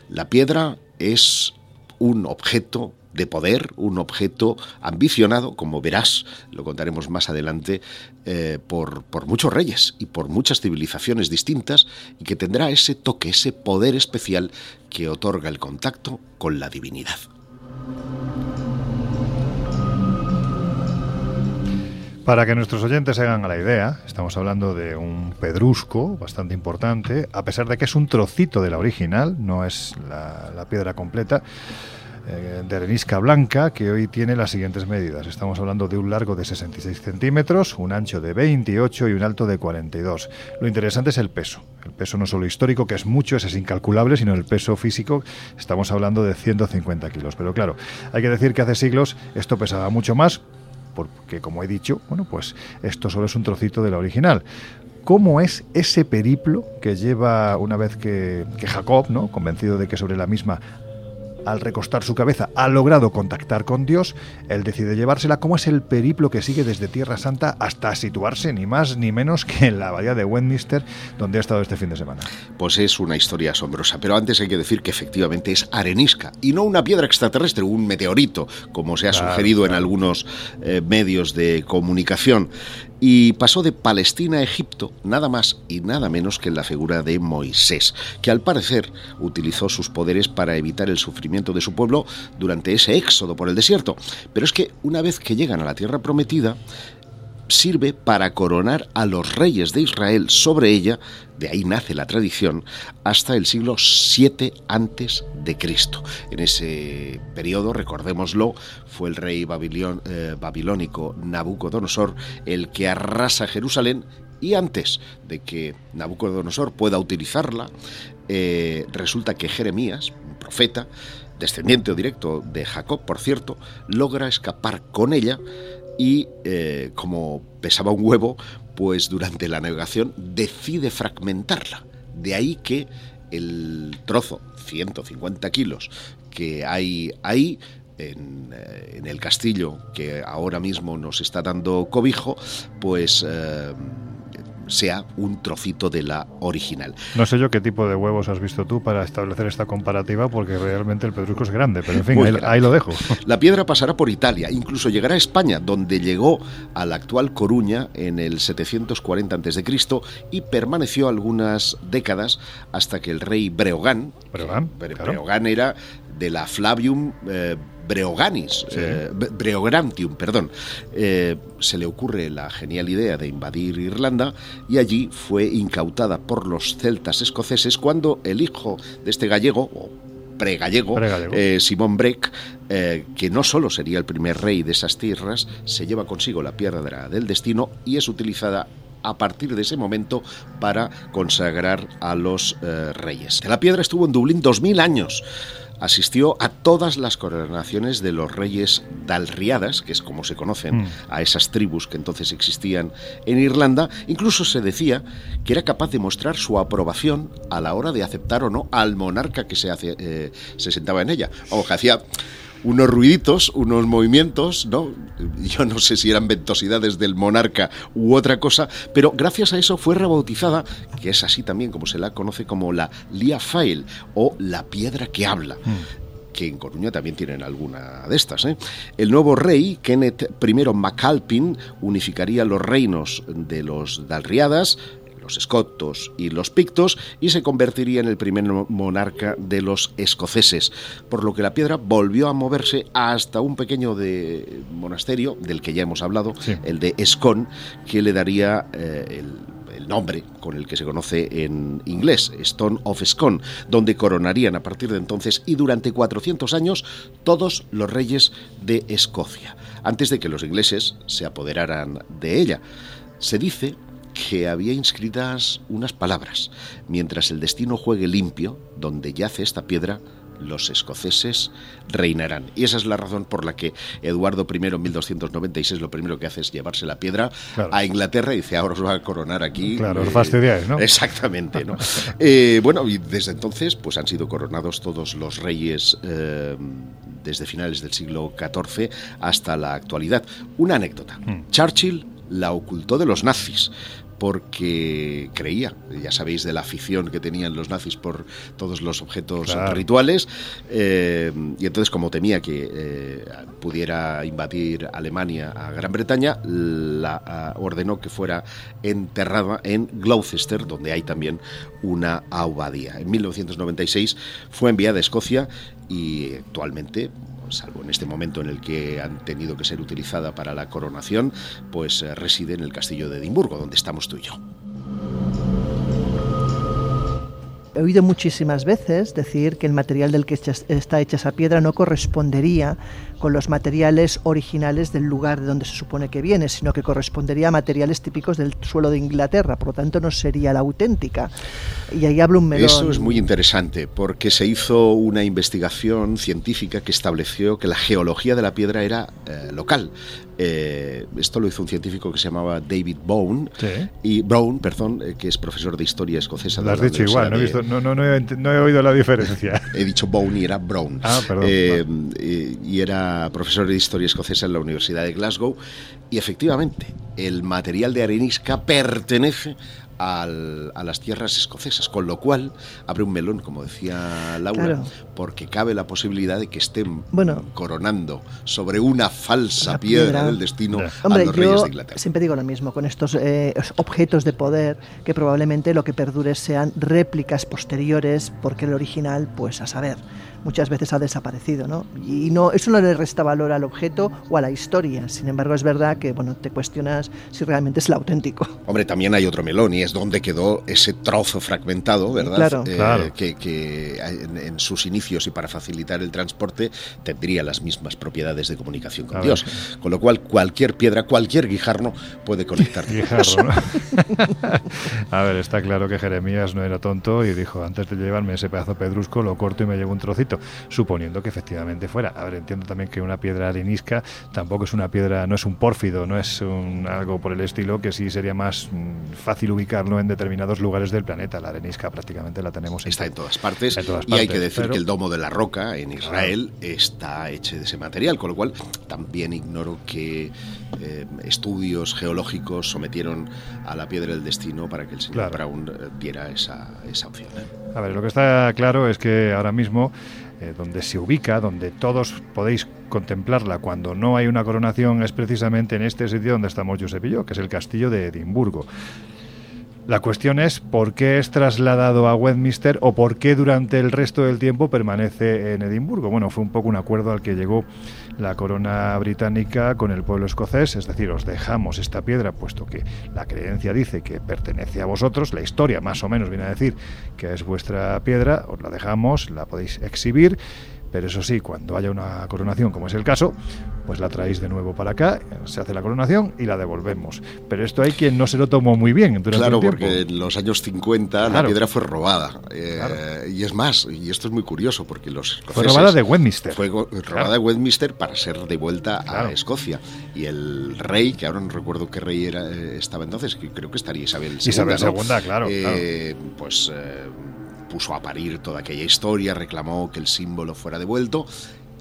la piedra es un objeto de poder, un objeto ambicionado, como verás, lo contaremos más adelante, eh, por, por, muchos reyes y por muchas civilizaciones distintas, y que tendrá ese toque, ese poder especial que otorga el contacto con la divinidad. Para que nuestros oyentes se hagan a la idea, estamos hablando de un pedrusco bastante importante, a pesar de que es un trocito de la original, no es la, piedra completa de arenisca blanca que hoy tiene las siguientes medidas. Estamos hablando de un largo de 66 centímetros, un ancho de 28 y un alto de 42. Lo interesante es el peso. El peso no solo histórico, que es mucho, ese es incalculable, sino el peso físico. Estamos hablando de 150 kilos. Pero claro, hay que decir que hace siglos esto pesaba mucho más, porque como he dicho, bueno, pues esto solo es un trocito de la original cómo es ese periplo que lleva una vez que, que, Jacob, ¿no? convencido de que sobre la misma al recostar su cabeza ha logrado contactar con Dios, él decide llevársela. ¿Cómo es el periplo que sigue desde Tierra Santa hasta situarse ni más ni menos que en la bahía de Westminster, donde ha estado este fin de semana? Pues es una historia asombrosa, pero antes hay que decir que efectivamente es arenisca y no una piedra extraterrestre, un meteorito, como se ha claro, sugerido claro. en algunos eh, medios de comunicación. Y pasó de Palestina a Egipto nada más y nada menos que en la figura de Moisés, que al parecer utilizó sus poderes para evitar el sufrimiento de su pueblo durante ese éxodo por el desierto. Pero es que una vez que llegan a la tierra prometida, sirve para coronar a los reyes de Israel sobre ella, de ahí nace la tradición, hasta el siglo 7 antes de Cristo. En ese periodo, recordémoslo, fue el rey eh, babilónico Nabucodonosor el que arrasa Jerusalén y antes de que Nabucodonosor pueda utilizarla, eh, resulta que Jeremías, un profeta, descendiente o directo de Jacob, por cierto, logra escapar con ella y eh, como pesaba un huevo, pues durante la navegación decide fragmentarla. De ahí que el trozo, 150 kilos, que hay ahí, en, eh, en, el castillo que ahora mismo nos está dando cobijo, pues eh, sea un trocito de la original. No sé yo qué tipo de huevos has visto tú para establecer esta comparativa, porque realmente el pedrusco es grande, pero en fin, ahí, lo dejo. La piedra pasará por Italia, incluso llegará a España, donde llegó a la actual Coruña en el 740 a.C. y permaneció algunas décadas hasta que el rey Breogán, Breogán, era de la Flavium eh, Breoganis, eh, Breograntium, perdón, eh, se le ocurre la genial idea de invadir Irlanda y allí fue incautada por los celtas escoceses cuando el hijo de este gallego, o pregallego, gallego eh, Simón Breck, que no solo sería el primer rey de esas tierras, se lleva consigo la piedra del destino y es utilizada a partir de ese momento para consagrar a los reyes. La piedra estuvo en Dublín dos mil años asistió a todas las coronaciones de los reyes dalriadas, que es como se conocen mm. a esas tribus que entonces existían en Irlanda. Incluso se decía que era capaz de mostrar su aprobación a la hora de aceptar o no al monarca que se, eh, se sentaba en ella. O que hacía unos ruiditos, unos movimientos, ¿no? Yo no sé si eran ventosidades del monarca u otra cosa, pero gracias a eso fue rebautizada, que es así también como se la conoce como la Lia Fail o la piedra que habla. Mm. que en Coruña también tienen alguna de estas. ¿eh? El nuevo rey, Kenneth I MacAlpin, unificaría los reinos de los Dalriadas, los escotos y los pictos y se convertiría en el primer monarca de los escoceses, por lo que la piedra volvió a moverse hasta un pequeño de monasterio del que ya hemos hablado, el de Scone, que le daría eh, el nombre con el que se conoce en inglés, Stone of Scone, donde coronarían a partir de entonces y durante 400 años todos los reyes de Escocia, antes de que los ingleses se apoderaran de ella. Se dice que había inscritas unas palabras, mientras el destino juegue limpio, donde yace esta piedra, los escoceses reinarán. Y esa es la razón por la que Eduardo I en 1296 lo primero que hace es llevarse la piedra a Inglaterra y dice, ahora os va a coronar aquí. Claro, os fastidiáis, ¿no? Exactamente, ¿no? Eh, bueno, y desde entonces pues han sido coronados todos los reyes eh, desde finales del siglo XIV hasta la actualidad. Una anécdota. Hmm. Churchill la ocultó de los nazis porque creía, ya sabéis de la afición que tenían los nazis por todos los objetos rituales, eh, y entonces como temía que eh, pudiera invadir Alemania a Gran Bretaña, la ordenó que fuera enterrada en Gloucester, donde hay también una abadía. En 1996 fue enviada a Escocia y actualmente salvo en este momento en el que han tenido que ser utilizada para la coronación, pues eh, reside en el castillo de Edimburgo, donde estamos tú y yo. He oído muchísimas veces decir que el material del que está hecha esa piedra no correspondería con los materiales originales del lugar de donde se supone que viene, sino que correspondería a materiales típicos del suelo de Inglaterra, por lo tanto no sería la auténtica. Y ahí hablo un melón. Eso es muy interesante, porque se hizo una investigación científica que estableció que la geología de la piedra era eh, local. Eh, esto lo hizo un científico que se llamaba David Bone, y Brown, perdón, eh, que es profesor de historia escocesa. Lo has dicho igual, no he, visto, no, no, he, no he, oído la diferencia. he dicho Bone y era Brown. Ah, perdón. y era profesor de historia escocesa en la Universidad de Glasgow y efectivamente el material de arenisca pertenece al- a las tierras escocesas, con lo cual abre un melón, como decía Laura, Claro. porque cabe la posibilidad de que estén Bueno. coronando sobre una falsa piedra, piedra. del destino Hombre, a los reyes de Inglaterra. siempre digo lo mismo, con estos eh, objetos de poder, que probablemente lo que perdure sean réplicas posteriores, porque el original, pues a saber, muchas veces ha desaparecido, ¿no? Y no, eso no le resta valor al objeto o a la historia. Sin embargo, es verdad que, bueno, te cuestionas si realmente es el auténtico. Hombre, también hay otro melón y es donde quedó ese trozo fragmentado, ¿verdad? Claro. Eh, Claro. Que, que en, en sus inicios y para facilitar el transporte tendría las mismas propiedades de comunicación con Dios. Con lo cual, cualquier piedra, cualquier guijarro puede conectar. con Guijarro. ¿no? A ver, está claro que Jeremías no era tonto y dijo, antes de llevarme ese pedazo pedrusco, lo corto y me llevo un trocito, suponiendo que efectivamente fuera. A ver, entiendo también que una piedra arenisca tampoco es una piedra, no es un pórfido, no es un, algo por el estilo, que sí sería más mm, fácil ubicarlo en determinados lugares del planeta. La arenisca prácticamente la tenemos Está en todas partes, En todas y hay partes, que decir pero- que el domo de la roca en Israel está hecho de ese material, con lo cual también ignoro que eh, estudios geológicos sometieron a la piedra del destino para que el señor Claro. Brown eh, diera esa, esa opción. ¿eh? A ver, lo que está claro es que ahora mismo, eh, donde se ubica, donde todos podéis contemplarla cuando no hay una coronación, es precisamente en este sitio donde estamos Josep y yo, que es el castillo de Edimburgo. La cuestión es por qué es trasladado a Westminster o por qué durante el resto del tiempo permanece en Edimburgo. Bueno, fue un poco un acuerdo al que llegó la corona británica con el pueblo escocés, es decir, os dejamos esta piedra puesto que la creencia dice que pertenece a vosotros, la historia más o menos viene a decir que es vuestra piedra, os la dejamos, la podéis exhibir. Pero eso sí, cuando haya una coronación, como es el caso, pues la traéis de nuevo para acá, se hace la coronación y la devolvemos. Pero esto hay quien no se lo tomó muy bien durante Claro, porque en los años 50 la Claro. piedra fue robada. Eh, Y es más, y esto es muy curioso, porque los Fue escoceses- robada de Westminster. Fue robada Claro. de Westminster para ser devuelta Claro. a Escocia. Y el rey, que ahora no recuerdo qué rey era, eh, estaba entonces, que creo que estaría Isabel II. Isabel ¿no? II, claro, Eh, Pues eh, puso a parir toda aquella historia, reclamó que el símbolo fuera devuelto.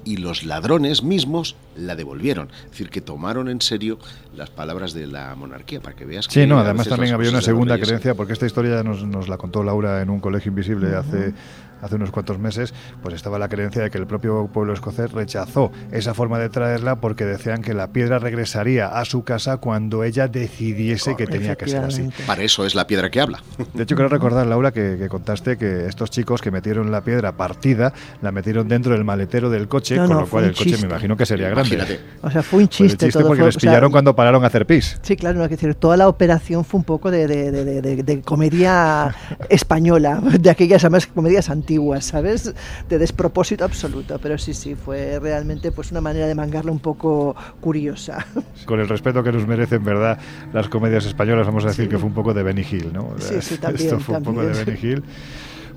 Y los ladrones mismos la devolvieron. Es decir, que tomaron en serio las palabras de la monarquía, para que veas que. Sí, no, además también había una segunda creencia, porque esta historia nos, nos la contó Laura en un colegio invisible hace, hace unos cuantos meses, pues estaba la creencia de que el propio pueblo escocés rechazó esa forma de traerla porque decían que la piedra regresaría a su casa cuando ella decidiese que tenía que ser así. Para eso es la piedra que habla. De hecho, quiero recordar, Laura, que, que contaste que estos chicos que metieron la piedra partida, la metieron dentro del maletero del coche, No, con no, lo cual el coche chiste. me imagino que sería grande. Imagínate. O sea, fue un Fue de chiste. chiste todo porque fue- les o sea, pillaron cuando pararon a hacer pis. Sí, claro, no, es decir, toda la operación fue un poco de- de- de- de comedia española, de aquellas además comedias antiguas, ¿sabes? De despropósito absoluto, pero sí, sí, fue realmente pues una manera de mangarla un poco curiosa. Con el respeto que nos merecen, ¿verdad? Las comedias españolas, vamos a decir que fue un poco de Benny Hill, ¿no? Sí, sí, también, Esto fue un poco de también. Benny Hill.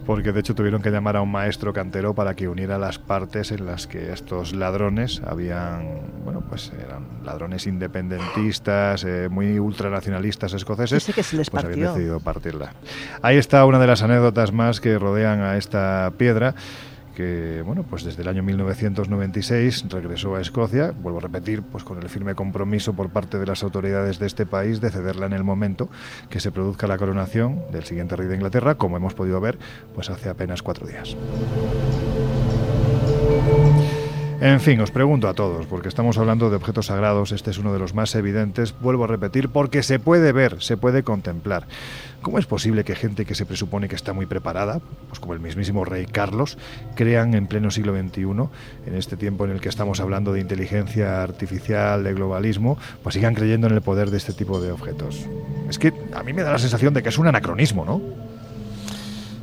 Porque de hecho tuvieron que llamar a un maestro cantero para que uniera las partes en las que estos ladrones habían, bueno, pues eran ladrones independentistas, eh, muy ultranacionalistas escoceses, Sí, sí que se les pues habían decidido partirla. Ahí está una de las anécdotas más que rodean a esta piedra que bueno pues desde el año 1996 regresó a Escocia vuelvo a repetir pues con el firme compromiso por parte de las autoridades de este país de cederla en el momento que se produzca la coronación del siguiente rey de Inglaterra como hemos podido ver pues hace apenas cuatro días en fin, os pregunto a todos, porque estamos hablando de objetos sagrados, este es uno de los más evidentes, vuelvo a repetir, porque se puede ver, se puede contemplar. ¿Cómo es posible que gente que se presupone que está muy preparada, pues como el mismísimo rey Carlos, crean en pleno siglo XXI, en este tiempo en el que estamos hablando de inteligencia artificial, de globalismo, pues sigan creyendo en el poder de este tipo de objetos? Es que a mí me da la sensación de que es un anacronismo, ¿no?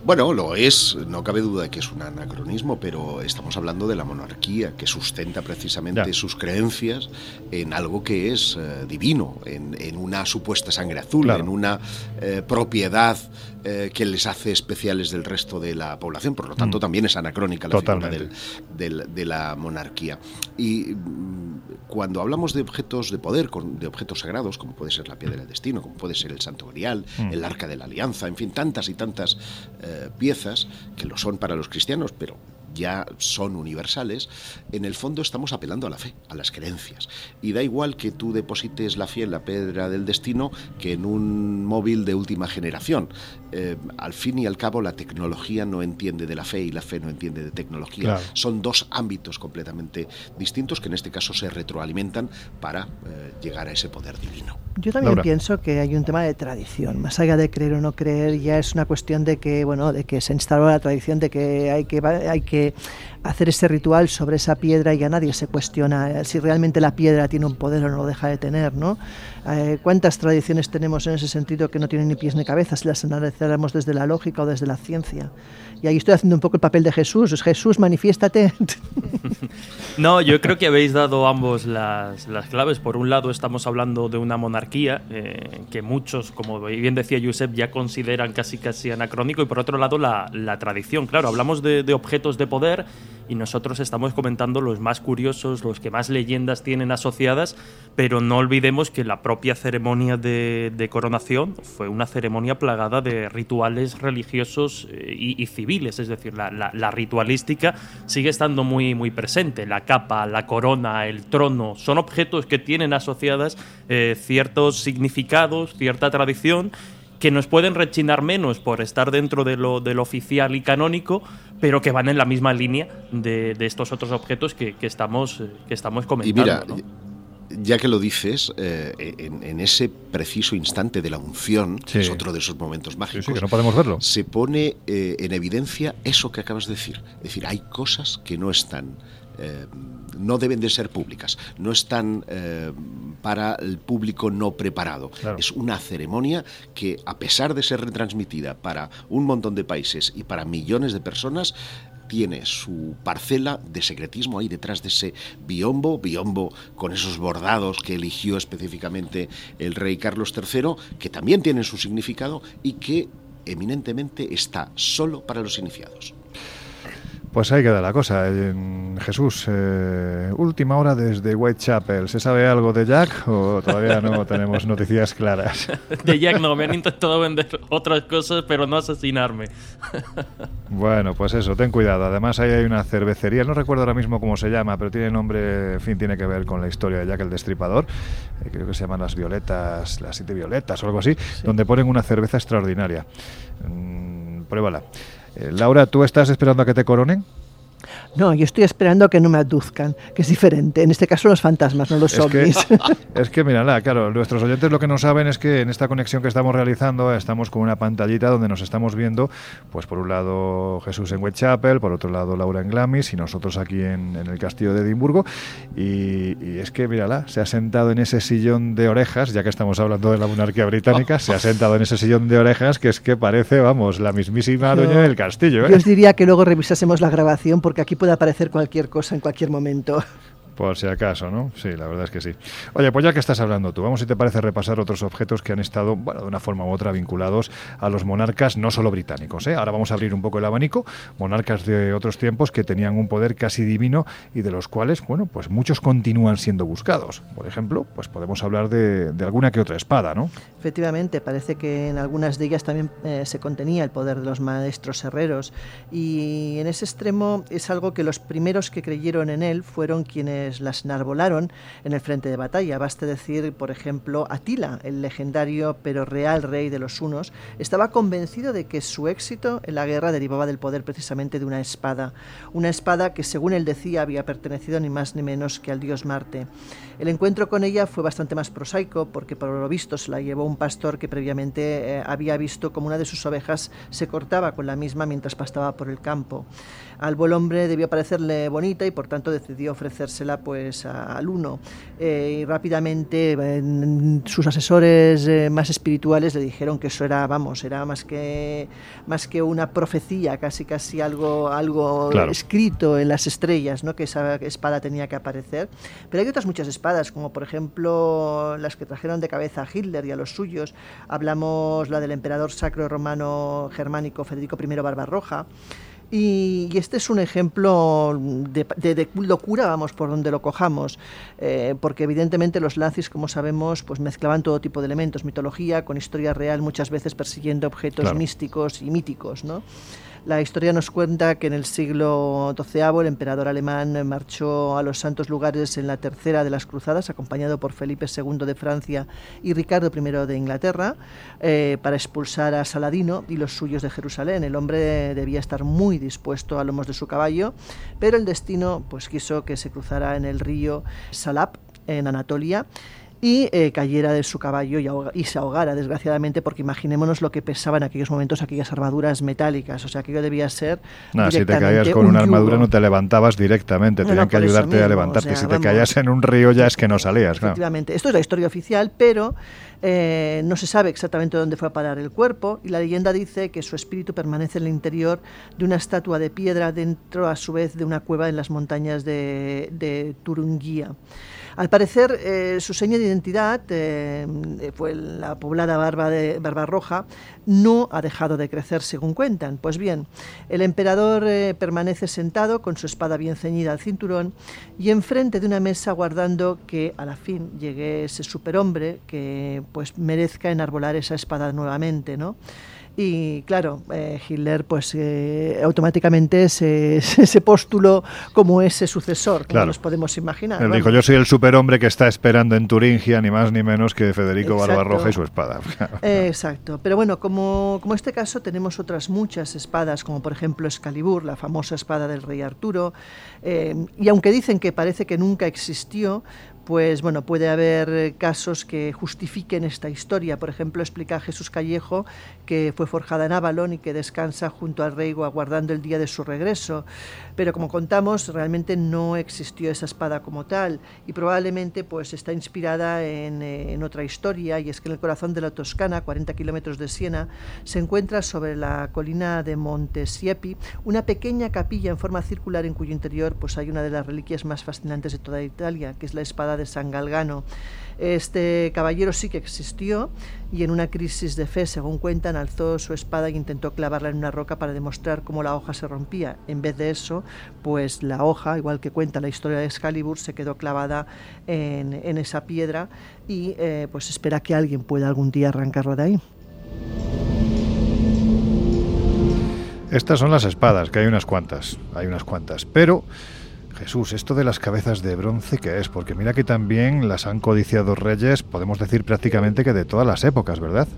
Bueno, lo es, no cabe duda de que es un anacronismo, pero estamos hablando de la monarquía, que sustenta precisamente Ya. sus creencias en algo que es eh, divino, en, en una supuesta sangre azul, Claro. en una eh, propiedad eh, que les hace especiales del resto de la población. Por lo tanto, Mm. también es anacrónica la figura Totalmente. del- del- de la monarquía. Y mm, cuando hablamos de objetos de poder, de objetos sagrados, como puede ser la piedra del destino, como puede ser el Santo Grial, Mm. el Arca de la Alianza, en fin, tantas y tantas eh, piezas que lo son para los cristianos, pero ya son universales, en el fondo estamos apelando a la fe, a las creencias. Y da igual que tú deposites la fe en la piedra del destino que en un móvil de última generación. Eh, al fin y al cabo, la tecnología no entiende de la fe y la fe no entiende de tecnología. Son dos ámbitos completamente distintos que en este caso se retroalimentan para eh, llegar a ese poder divino. Yo también pienso que hay un tema de tradición, más allá de creer o no creer, ya es una cuestión de que, bueno, de que se instaló la tradición de que hay que, hay que hacer ese ritual sobre esa piedra y ya nadie se cuestiona si realmente la piedra tiene un poder o no lo deja de tener, ¿no? Eh, ¿Cuántas tradiciones tenemos en ese sentido que no tienen ni pies ni cabeza si las analizáramos desde la lógica o desde la ciencia? Y ahí estoy haciendo un poco el papel de Jesús. Jesús, manifiéstate. No, yo creo que habéis dado ambos las, las claves. Por un lado, estamos hablando de una monarquía eh, que muchos, como bien decía Josep, ya consideran casi casi anacrónico. Y por otro lado, la, la tradición. Claro, hablamos de objetos de y nosotros estamos comentando los más curiosos, los que más leyendas tienen asociadas, pero no olvidemos que la propia ceremonia de, coronación fue una ceremonia plagada de rituales religiosos eh, y, civiles, es decir, la, ritualística sigue estando muy, muy presente. La capa, la corona, el trono, son objetos que tienen asociadas eh, ciertos significados, cierta tradición que nos pueden rechinar menos por estar dentro de lo, de lo oficial y canónico, pero que van en la misma línea de, de estos otros objetos que, que, estamos, que estamos comentando. Y mira, ¿no? ya que lo dices, eh, en, en, ese preciso instante de la unción, sí. que es otro de esos momentos mágicos, sí, sí, que no podemos verlo. se pone eh, en evidencia eso que acabas de decir. Es decir, hay cosas que no están eh, no deben de ser públicas, no están eh, para el público no preparado. Claro. Es una ceremonia que, a pesar de ser retransmitida para un montón de países y para millones de personas, tiene su parcela de secretismo ahí detrás de ese biombo, biombo con esos bordados que eligió específicamente el rey Carlos III, que también tienen su significado y que eminentemente está solo para los iniciados. Pues ahí queda la cosa. Jesús, eh, última hora desde Whitechapel. ¿Se sabe algo de Jack o todavía no tenemos noticias claras? De Jack no, me han intentado vender otras cosas, pero no asesinarme. Bueno, pues eso, ten cuidado. Además ahí hay una cervecería, no recuerdo ahora mismo cómo se llama, pero tiene nombre, en fin, tiene que ver con la historia de Jack el Destripador. Eh, creo que se llaman las Violetas, las Siete Violetas o algo así, sí. donde ponen una cerveza extraordinaria. Mm, pruébala. Eh, Laura, ¿tú estás esperando a que te coronen? No, yo estoy esperando a que no me aduzcan, que es diferente. En este caso los fantasmas, no los es. Que, es que, mírala, claro, nuestros oyentes lo que no saben es que en esta conexión que estamos realizando estamos con una pantallita donde nos estamos viendo, pues por un lado Jesús en Whitechapel, por otro lado Laura en Glamis y nosotros aquí en, en el castillo de Edimburgo. Y, y, es que, mírala, se ha sentado en ese sillón de orejas, ya que estamos hablando de la monarquía británica, se ha sentado en ese sillón de orejas que es que parece, vamos, la mismísima dueña del castillo. ¿eh? Yo os diría que luego revisásemos la grabación porque aquí puede aparecer cualquier cosa en cualquier momento. Por si acaso, ¿no? Sí, la verdad es que sí. Oye, pues ya que estás hablando tú, vamos si te parece repasar otros objetos que han estado, bueno, de una forma u otra vinculados a los monarcas, no solo británicos, ¿eh? Ahora vamos a abrir un poco el abanico, monarcas de otros tiempos que tenían un poder casi divino y de los cuales, bueno, pues muchos continúan siendo buscados. Por ejemplo, pues podemos hablar de, alguna que otra espada, ¿no? Efectivamente, parece que en algunas de ellas también eh, se contenía el poder de los maestros herreros y en ese extremo es algo que los primeros que creyeron en él fueron quienes las enarbolaron en el frente de batalla. Baste decir, por ejemplo, Atila, el legendario pero real rey de los hunos, estaba convencido de que su éxito en la guerra derivaba del poder precisamente de una espada. Una espada que, según él decía, había pertenecido ni más ni menos que al dios Marte. El encuentro con ella fue bastante más prosaico porque por lo visto se la llevó un pastor que previamente eh, había visto como una de sus ovejas se cortaba con la misma mientras pastaba por el campo. Al buen hombre debió parecerle bonita y por tanto decidió ofrecérsela pues a, al uno. Eh, y rápidamente sus asesores eh, más espirituales le dijeron que eso era, vamos, era más que, más que una profecía, casi casi algo, algo claro. escrito en las estrellas, ¿no? que esa espada tenía que aparecer. Pero hay otras muchas espadas, como por ejemplo las que trajeron de cabeza a Hitler y a los suyos. Hablamos la del emperador sacro romano germánico Federico I Barbarroja. Y, y, este es un ejemplo de, de, de, locura, vamos, por donde lo cojamos, eh, porque evidentemente los nazis, como sabemos, pues mezclaban todo tipo de elementos, mitología con historia real, muchas veces persiguiendo objetos claro. místicos y míticos, ¿no? La historia nos cuenta que en el siglo XII el emperador alemán marchó a los santos lugares en la tercera de las cruzadas, acompañado por Felipe II de Francia y Ricardo I de Inglaterra, eh, para expulsar a Saladino y los suyos de Jerusalén. El hombre debía estar muy dispuesto a lomos de su caballo, pero el destino pues, quiso que se cruzara en el río Salap, en Anatolia, y eh, cayera de su caballo y, se ahogara, desgraciadamente, porque imaginémonos lo que pesaba en aquellos momentos aquellas armaduras metálicas. O sea, aquello debía ser. No, si te caías con una armadura no te levantabas directamente, tenían que ayudarte a levantarte. si te caías en un río ya es que no salías. Efectivamente. Esto es la historia oficial, pero eh, no se sabe exactamente dónde fue a parar el cuerpo y la leyenda dice que su espíritu permanece en el interior de una estatua de piedra dentro, a su vez, de una cueva en las montañas de, de Turunguía. Al parecer, eh, su seña de identidad eh, fue la poblada barba, de, barba roja, no ha dejado de crecer, según cuentan. Pues bien, el emperador eh, permanece sentado con su espada bien ceñida al cinturón y enfrente de una mesa guardando que a la fin llegue ese superhombre que pues merezca enarbolar esa espada nuevamente, ¿no? Y claro, eh, Hitler pues eh, automáticamente se, se, postuló como ese sucesor, como nos podemos imaginar. Él dijo, yo soy el superhombre que está esperando en Turingia, ni más ni menos que Federico Barbarroja y su espada. exacto, pero bueno, como, como este caso tenemos otras muchas espadas, como por ejemplo Excalibur, la famosa espada del rey Arturo, eh, y aunque dicen que parece que nunca existió, pues bueno, puede haber casos que justifiquen esta historia. Por ejemplo, explica Jesús Callejo que fue forjada en Avalon y que descansa junto al rey aguardando el día de su regreso. Pero como contamos, realmente no existió esa espada como tal y probablemente pues está inspirada en, eh, otra historia y es que en el corazón de la Toscana, 40 kilómetros de Siena, se encuentra sobre la colina de Monte Siepi una pequeña capilla en forma circular en cuyo interior pues hay una de las reliquias más fascinantes de toda Italia, que es la espada de San Galgano. Este caballero sí que existió y en una crisis de fe, según cuentan, alzó su espada e intentó clavarla en una roca para demostrar cómo la hoja se rompía. En vez de eso, pues la hoja, igual que cuenta la historia de Excalibur, se quedó clavada en, esa piedra y eh, pues espera que alguien pueda algún día arrancarla de ahí. Estas son las espadas, que hay unas cuantas, hay unas cuantas, pero Jesús, esto de las cabezas de bronce, ¿qué es? Porque mira que también las han codiciado reyes, podemos decir prácticamente que de todas las épocas, ¿verdad?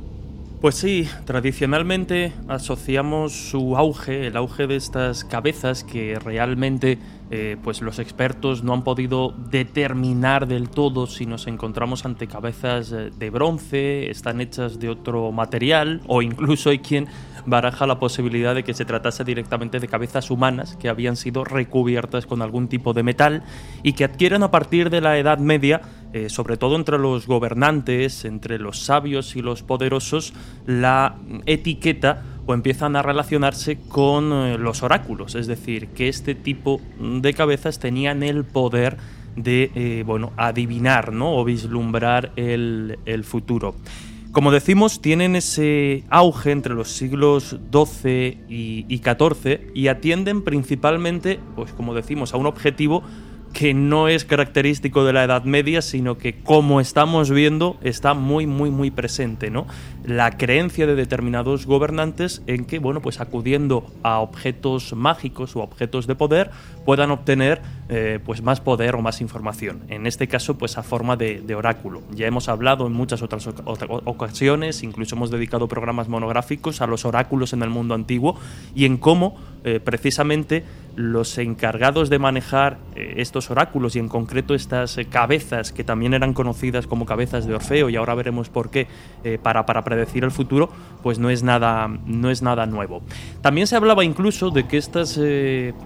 Pues sí, tradicionalmente asociamos su auge, el auge de estas cabezas que realmente eh, pues los expertos no han podido determinar del todo si nos encontramos ante cabezas eh, de bronce, están hechas de otro material o incluso hay quien baraja la posibilidad de que se tratase directamente de cabezas humanas que habían sido recubiertas con algún tipo de metal y que adquieren a partir de la Edad Media, eh, sobre todo entre los gobernantes, entre los sabios y los poderosos, la etiqueta o empiezan a relacionarse con eh, los oráculos, es decir, que este tipo de cabezas tenían el poder de eh, bueno, adivinar ¿no? o vislumbrar el, el futuro. Como decimos, tienen ese auge entre los siglos XII y, XIV y atienden principalmente, pues como decimos, a un objetivo que no es característico de la Edad Media, sino que como estamos viendo está muy muy muy presente, ¿no? La creencia de determinados gobernantes en que, bueno, pues acudiendo a objetos mágicos o objetos de poder puedan obtener eh, pues más poder o más información. En este caso, pues a forma de, oráculo. Ya hemos hablado en muchas otras ocasiones, incluso hemos dedicado programas monográficos a los oráculos en el mundo antiguo y en cómo eh, precisamente los encargados de manejar eh, estos oráculos y en concreto estas cabezas que también eran conocidas como cabezas de Orfeo y ahora veremos por qué para, para, predecir el futuro pues no es nada no es nada nuevo. También se hablaba incluso de que estas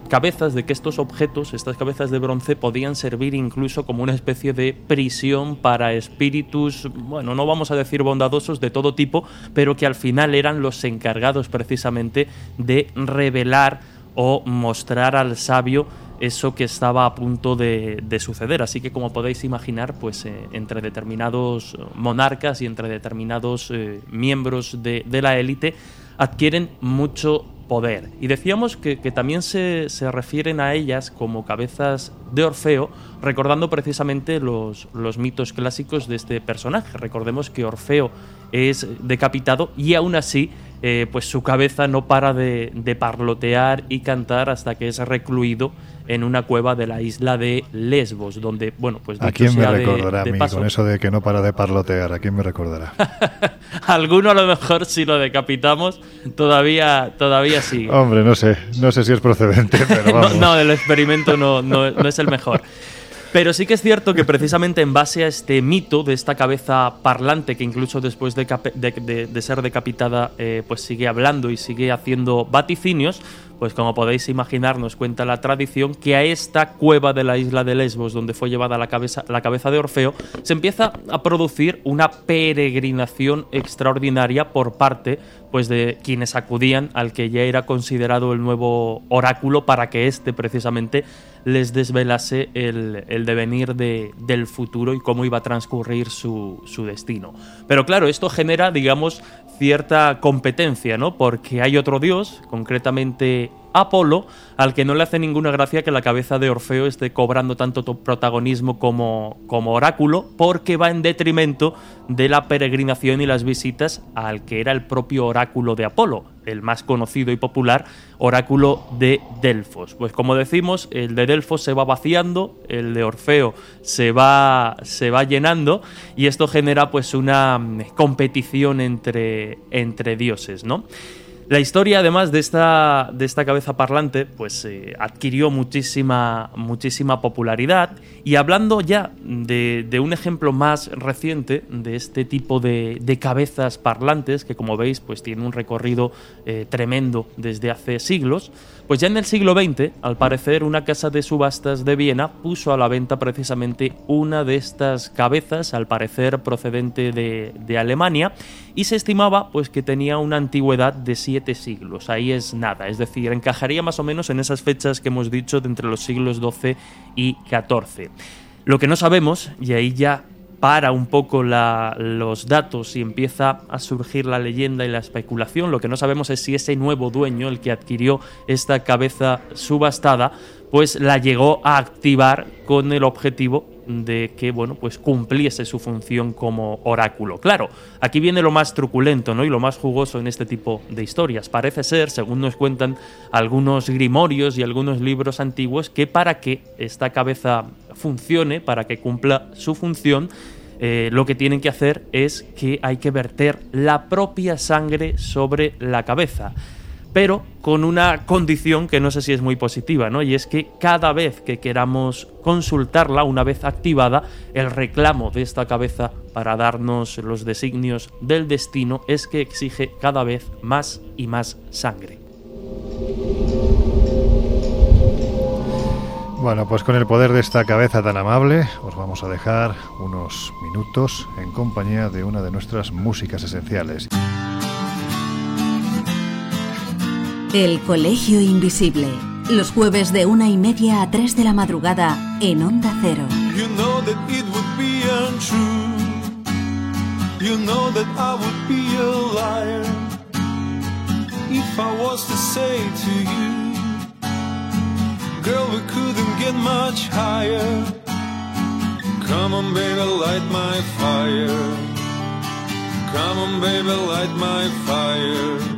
cabezas de que estos objetos estas cabezas de bronce podían servir incluso como una especie de prisión para espíritus bueno no vamos a decir bondadosos de todo tipo pero que al final eran los encargados precisamente de revelar o mostrar al sabio eso que estaba a punto de, suceder. Así que como podéis imaginar, pues eh, entre determinados monarcas y entre determinados eh, miembros de, la élite adquieren mucho poder. Y decíamos que, también se, se, refieren a ellas como cabezas de Orfeo, recordando precisamente los, los mitos clásicos de este personaje. Recordemos que Orfeo es decapitado y aún así eh, pues su cabeza no para de, de parlotear y cantar hasta que es recluido en una cueva de la isla de Lesbos, donde, bueno, pues... ¿A quién me sea de- recordará de a mí paso, con eso de que no para de parlotear? ¿A quién me recordará? Alguno a lo mejor si lo decapitamos todavía, todavía sigue. Hombre, no sé, no sé si es procedente, pero no, vamos. no, el experimento no, no- no es el mejor. Pero sí que es cierto que precisamente en base a este mito de esta cabeza parlante que incluso después de, de- de- de ser decapitada eh, pues sigue hablando y sigue haciendo vaticinios, pues como podéis imaginar nos cuenta la tradición que a esta cueva de la isla de Lesbos donde fue llevada la cabeza, la cabeza de Orfeo se empieza a producir una peregrinación extraordinaria por parte pues de quienes acudían al que ya era considerado el nuevo oráculo para que éste precisamente les desvelase el, el devenir de- del futuro y cómo iba a transcurrir su, su destino. Pero claro, esto genera, digamos, cierta competencia, ¿no? Porque hay otro dios, concretamente Apolo, al que no le hace ninguna gracia que la cabeza de Orfeo esté cobrando tanto to- protagonismo como, como oráculo, porque va en detrimento de la peregrinación y las visitas al que era el propio oráculo de Apolo, el más conocido y popular oráculo de Delfos. Pues como decimos, el de Delfos se va vaciando, el de Orfeo se va, se va llenando y esto genera pues una mm, competición entre, entre dioses, ¿no? La historia, además de esta, de esta cabeza parlante, pues eh, adquirió muchísima, muchísima popularidad. Y hablando ya de, de un ejemplo más reciente de este tipo de, de cabezas parlantes, que como veis, pues tiene un recorrido eh, tremendo desde hace siglos, pues ya en el siglo XX, al parecer, una casa de subastas de Viena puso a la venta precisamente una de estas cabezas, al parecer procedente de, de Alemania, y se estimaba pues que tenía una antigüedad de siglos. Ahí es nada, es decir, encajaría más o menos en esas fechas que hemos dicho de entre los siglos XII y XIV. Lo que no sabemos, y ahí ya para un poco los datos y empieza a surgir la leyenda y la especulación. Lo que no sabemos es si ese nuevo dueño, el que adquirió esta cabeza subastada, pues la llegó a activar con el objetivo de que bueno pues cumpliese su función como oráculo. Claro, aquí viene lo más truculento ¿no? y lo más jugoso en este tipo de historias. Parece ser, según nos cuentan algunos grimorios y algunos libros antiguos, que para que esta cabeza funcione, para que cumpla su función, eh, lo que tienen que hacer es que hay que verter la propia sangre sobre la cabeza pero con una condición que no sé si es muy positiva, ¿no? Y es que cada vez que queramos consultarla, una vez activada, el reclamo de esta cabeza para darnos los designios del destino es que exige cada vez más y más sangre. Bueno, pues con el poder de esta cabeza tan amable, os vamos a dejar unos minutos en compañía de una de nuestras músicas esenciales. El Colegio Invisible. Los jueves de una y media a 3 de la madrugada en Onda Cero. You know that it would be untrue. You know that I would be a liar if I was to say to you, Girl, we couldn't get much higher. Come on, baby, light my fire. Come on, baby, light my fire.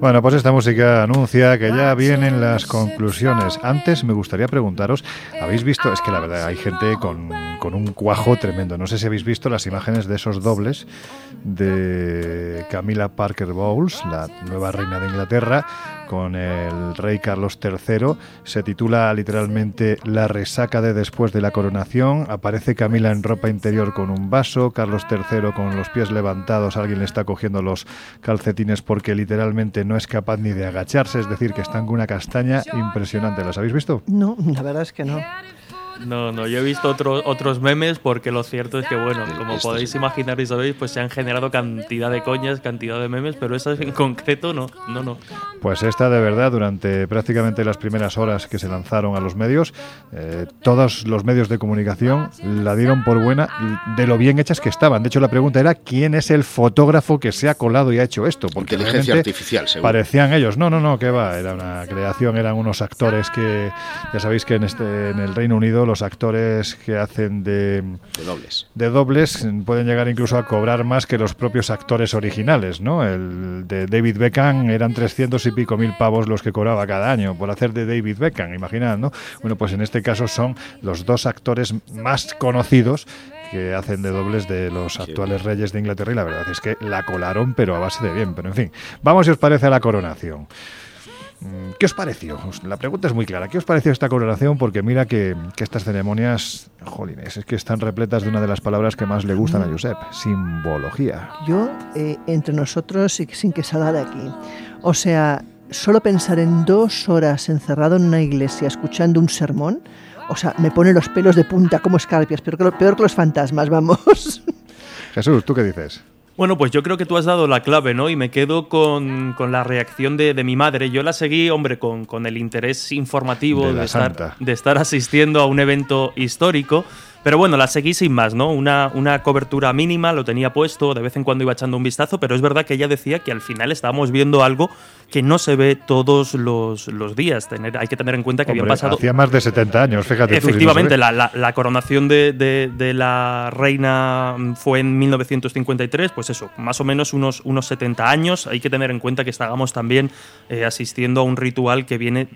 Bueno, pues esta música anuncia que ya vienen las conclusiones. Antes me gustaría preguntaros, ¿habéis visto? Es que la verdad hay gente con, con un cuajo tremendo. No sé si habéis visto las imágenes de esos dobles de Camila Parker Bowles, la nueva reina de Inglaterra, con el rey Carlos III. Se titula literalmente La resaca de después de la coronación. Aparece Camila en ropa interior con un vaso, Carlos III con los pies levantados, alguien le está cogiendo los calcetines porque literalmente no es capaz ni de agacharse, es decir, que están con una castaña impresionante. ¿Las habéis visto? No, la verdad es que no. No, no, yo he visto otros otros memes porque lo cierto es que, bueno, como podéis imaginar y sabéis, pues se han generado cantidad de coñas, cantidad de memes, pero esas en concreto no, no, no. Pues esta de verdad, durante prácticamente las primeras horas que se lanzaron a los medios, eh, todos los medios de comunicación la dieron por buena de lo bien hechas que estaban. De hecho, la pregunta era quién es el fotógrafo que se ha colado y ha hecho esto. Porque Inteligencia artificial, seguro. Parecían ellos. No, no, no, que va. Era una creación, eran unos actores que, ya sabéis que en, este, en el Reino Unido los actores que hacen de, De dobles. de dobles pueden llegar incluso a cobrar más que los propios actores originales, ¿no? El de David Beckham eran 300 y pico mil pavos los que cobraba cada año por hacer de David Beckham, imaginad, ¿no? Bueno, pues en este caso son los dos actores más conocidos que hacen de dobles de los actuales reyes de Inglaterra y la verdad es que la colaron pero a base de bien, pero en fin, vamos si os parece a la coronación. Mm, ¿Qué os pareció? La pregunta es muy clara. ¿Qué os pareció esta coronación? Porque mira que, que estas ceremonias, jolines, es que están repletas de una de las palabras que más le gustan a Josep, simbología. Yo, eh, entre nosotros, y sin que salga de aquí. O sea, solo pensar en dos horas encerrado en una iglesia escuchando un sermón, o sea, me pone los pelos de punta como escarpias, peor que, lo- peor que los fantasmas, vamos. Jesús, ¿tú qué dices? Bueno, pues yo creo que tú has dado la clave, ¿no? Y me quedo con, con la reacción de, de mi madre. Yo la seguí, hombre, con, con el interés informativo De estar, de estar asistiendo a un evento histórico. Pero bueno, la seguí sin más, ¿no? Una, una cobertura mínima, lo tenía puesto, de vez en cuando iba echando un vistazo, pero es verdad que ella decía que al final estábamos viendo algo que no se ve todos los, los días. Tener, hay que tener en cuenta que habían Hombre, pasado Hacía más de 70 años, fíjate tú, si no Efectivamente, la, la- la coronación de, de- de la reina fue en 1953, pues eso, más o menos unos, unos 70 años. Hay que tener en cuenta que estábamos también eh, asistiendo a un ritual que viene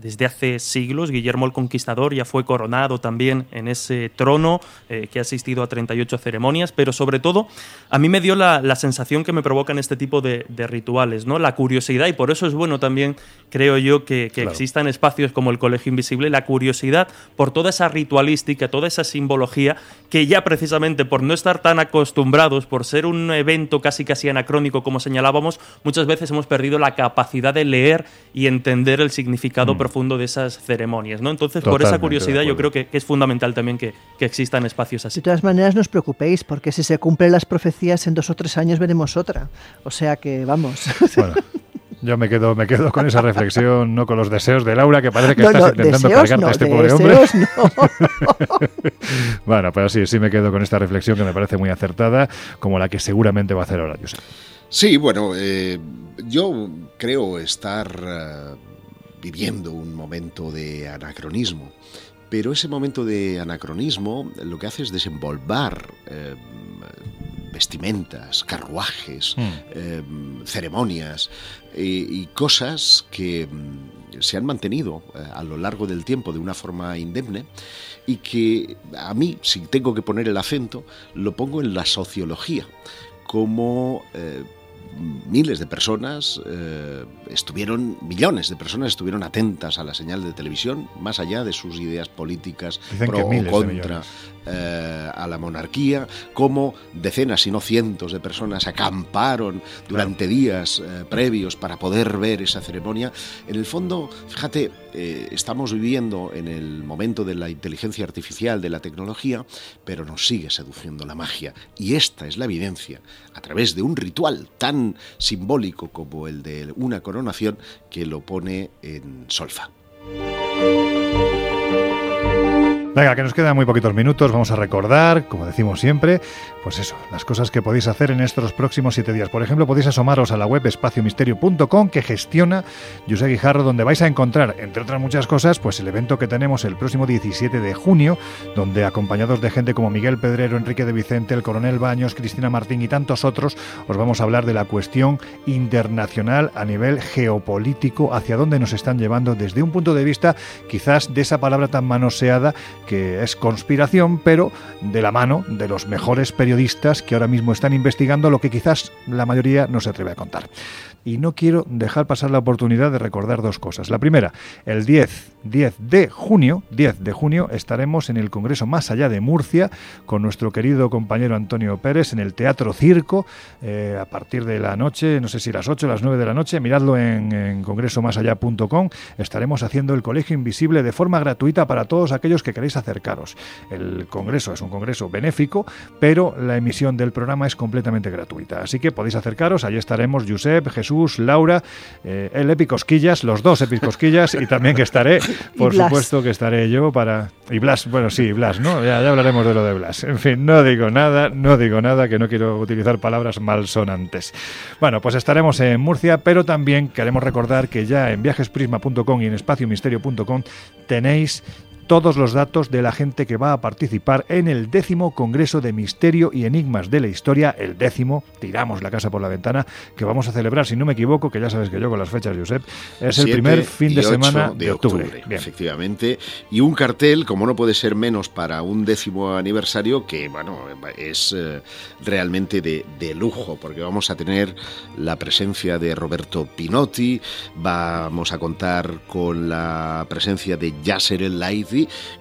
desde hace siglos. Guillermo el Conquistador ya fue coronado también en ese trono, eh, que ha asistido a 38 ceremonias, pero sobre todo a mí me dio la, la sensación que me provocan este tipo de, de rituales, ¿no? La curiosidad, y por eso es bueno también, creo yo, que, que Claro. existan espacios como el Colegio Invisible, la curiosidad por toda esa ritualística, toda esa simbología, que ya precisamente por no estar tan acostumbrados, por ser un evento casi casi anacrónico, como señalábamos, muchas veces hemos perdido la capacidad de leer y entender el significado profundo de esas ceremonias, ¿no? Entonces, por esa curiosidad, yo creo que, que es fundamental también que, que existan espacios así. De todas maneras, no os preocupéis, porque si se cumplen las profecías, en dos o tres años veremos otra. O sea que, vamos. Bueno, yo me quedo, me quedo con esa reflexión, no con los deseos de Laura, que parece que No, estás no, intentando cargarte no, a este pobre hombre. bueno, pero sí, sí me quedo con esta reflexión que me parece muy acertada, como la que seguramente va a hacer ahora Josep. Sí, bueno, eh, yo creo estar eh, viviendo un momento de anacronismo, pero ese momento de anacronismo lo que hace es desenvolver eh, vestimentas, carruajes, Mm. eh, ceremonias eh, y cosas que mm, se han mantenido eh, a lo largo del tiempo de una forma indemne y que a mí, si tengo que poner el acento, lo pongo en la sociología, como eh, miles de personas eh, estuvieron, millones de personas estuvieron atentas a la señal de televisión, más allá de sus ideas políticas Dicen pro o contra. Eh, a la monarquía, como decenas, si no cientos de personas acamparon durante días eh, previos para poder ver esa ceremonia. En el fondo, fíjate, eh, estamos viviendo en el momento de la inteligencia artificial, de la tecnología, pero nos sigue seduciendo la magia. Y esta es la evidencia, a través de un ritual tan simbólico como el de una coronación, que lo pone en solfa. Venga, que nos quedan muy poquitos minutos. Vamos a recordar, como decimos siempre, pues eso, las cosas que podéis hacer en estos próximos siete días. Por ejemplo, podéis asomaros a la web espaciomisterio.com que gestiona José Guijarro, donde vais a encontrar, entre otras muchas cosas, pues el evento que tenemos el próximo 17 de junio, donde acompañados de gente como Miguel Pedrero, Enrique de Vicente, el coronel Baños, Cristina Martín y tantos otros, os vamos a hablar de la cuestión internacional a nivel geopolítico, hacia dónde nos están llevando desde un punto de vista quizás de esa palabra tan manoseada que es conspiración, pero de la mano de los mejores periodistas que ahora mismo están investigando lo que quizás la mayoría no se atreve a contar. Y no quiero dejar pasar la oportunidad de recordar dos cosas. La primera, el 10, 10 de junio, 10 de junio estaremos en el Congreso Más Allá de Murcia con nuestro querido compañero Antonio Pérez en el Teatro Circo eh, a partir de la noche, no sé si las 8 o las 9 de la noche, miradlo en, en congresomasallá.com. Estaremos haciendo el Colegio Invisible de forma gratuita para todos aquellos que queréis acercaros. El Congreso es un Congreso benéfico, pero la emisión del programa es completamente gratuita. Así que podéis acercaros, allí estaremos Josep, Jesús, Laura, eh, el Epicosquillas, los dos Epicosquillas y también que estaré, por supuesto que estaré yo para... Y Blas, bueno, sí, Blas, ¿no? Ya, ya hablaremos de lo de Blas. En fin, no digo nada, no digo nada, que no quiero utilizar palabras malsonantes. Bueno, pues estaremos en Murcia, pero también queremos recordar que ya en viajesprisma.com y en espaciomisterio.com tenéis todos los datos de la gente que va a participar en el décimo Congreso de Misterio y Enigmas de la Historia, el décimo, tiramos la casa por la ventana, que vamos a celebrar, si no me equivoco, que ya sabes que yo con las fechas, Josep, es el primer fin de semana de, octubre. Efectivamente, y un cartel, como no puede ser menos para un décimo aniversario, que bueno, es eh, realmente de, de lujo, porque vamos a tener la presencia de Roberto Pinotti, vamos a contar con la presencia de Yasser El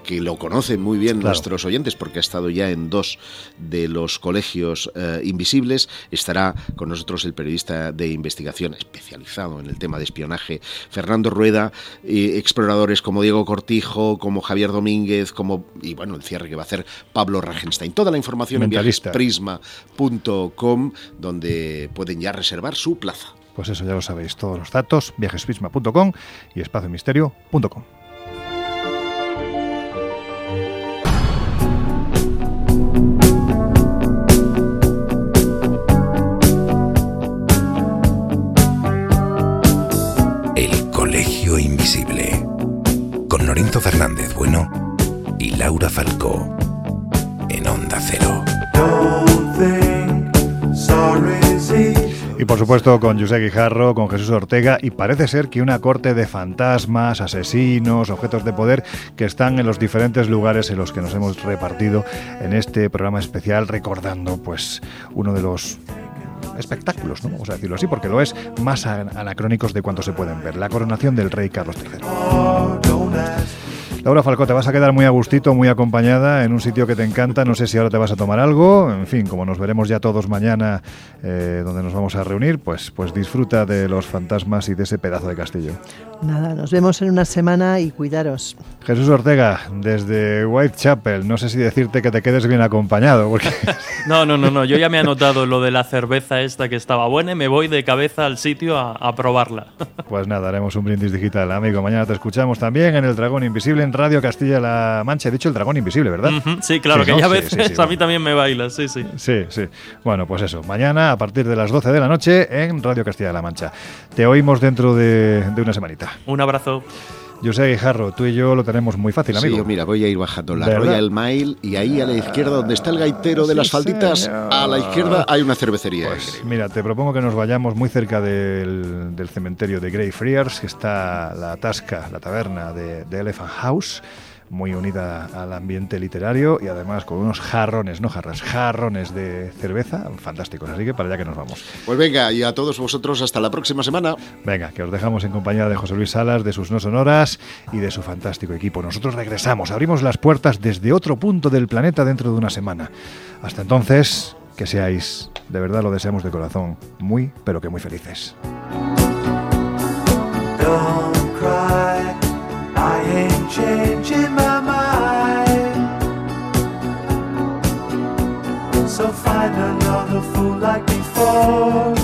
Que lo conocen muy bien claro. nuestros oyentes porque ha estado ya en dos de los colegios eh, invisibles. Estará con nosotros el periodista de investigación especializado en el tema de espionaje, Fernando Rueda, exploradores como Diego Cortijo, como Javier Domínguez, como y bueno, el cierre que va a hacer Pablo Ragenstein. Toda la información Mentalista. en viajesprisma.com donde pueden ya reservar su plaza. Pues eso ya lo sabéis, todos los datos, viajesprisma.com y espaciomisterio.com. Lorenzo Fernández Bueno y Laura Falcó, en Onda Cero. Y por supuesto con José Guijarro, con Jesús Ortega y parece ser que una corte de fantasmas, asesinos, objetos de poder que están en los diferentes lugares en los que nos hemos repartido en este programa especial recordando pues uno de los espectáculos, ¿no? vamos a decirlo así, porque lo es más anacrónicos de cuanto se pueden ver. La coronación del rey Carlos III. Laura Falcó, te vas a quedar muy a gustito, muy acompañada en un sitio que te encanta. No sé si ahora te vas a tomar algo. En fin, como nos veremos ya todos mañana, eh, donde nos vamos a reunir, pues, pues disfruta de los fantasmas y de ese pedazo de castillo. Nada, nos vemos en una semana y cuidaros. Jesús Ortega, desde Whitechapel, no sé si decirte que te quedes bien acompañado. Porque... No, no, no, no, yo ya me he anotado lo de la cerveza esta que estaba buena y me voy de cabeza al sitio a, a probarla. Pues nada, haremos un brindis digital, amigo. Mañana te escuchamos también en El Dragón Invisible en Radio Castilla-La Mancha. He dicho El Dragón Invisible, ¿verdad? Uh -huh, sí, claro, Sí, que ¿no? ya a Sí, veces sí, sí, a mí también me baila, sí, sí. Sí, sí. Bueno, pues eso. Mañana a partir de las 12 de la noche en Radio Castilla-La Mancha. Te oímos dentro de, de una semanita. Un abrazo. José Guijarro, tú y yo lo tenemos muy fácil, amigo. Sí, mira, voy a ir bajando la ¿Verdad? Royal Mile y ahí a la izquierda, donde está el gaitero de Sí, las falditas, señor. a la izquierda hay una cervecería. Pues mira, te propongo que nos vayamos muy cerca del, del cementerio de Greyfriars, que está la tasca, la taberna de, de Elephant House, muy unida al ambiente literario y además con unos jarrones, no jarras, jarrones de cerveza fantásticos. Así que para allá que nos vamos. Pues venga, y a todos vosotros hasta la próxima semana. Venga, que os dejamos en compañía de José Luis Salas, de sus no sonoras y de su fantástico equipo. Nosotros regresamos, abrimos las puertas desde otro punto del planeta dentro de una semana. Hasta entonces, que seáis, de verdad lo deseamos de corazón, muy, pero que muy felices. Don't cry, I ain't changing find another fool like before.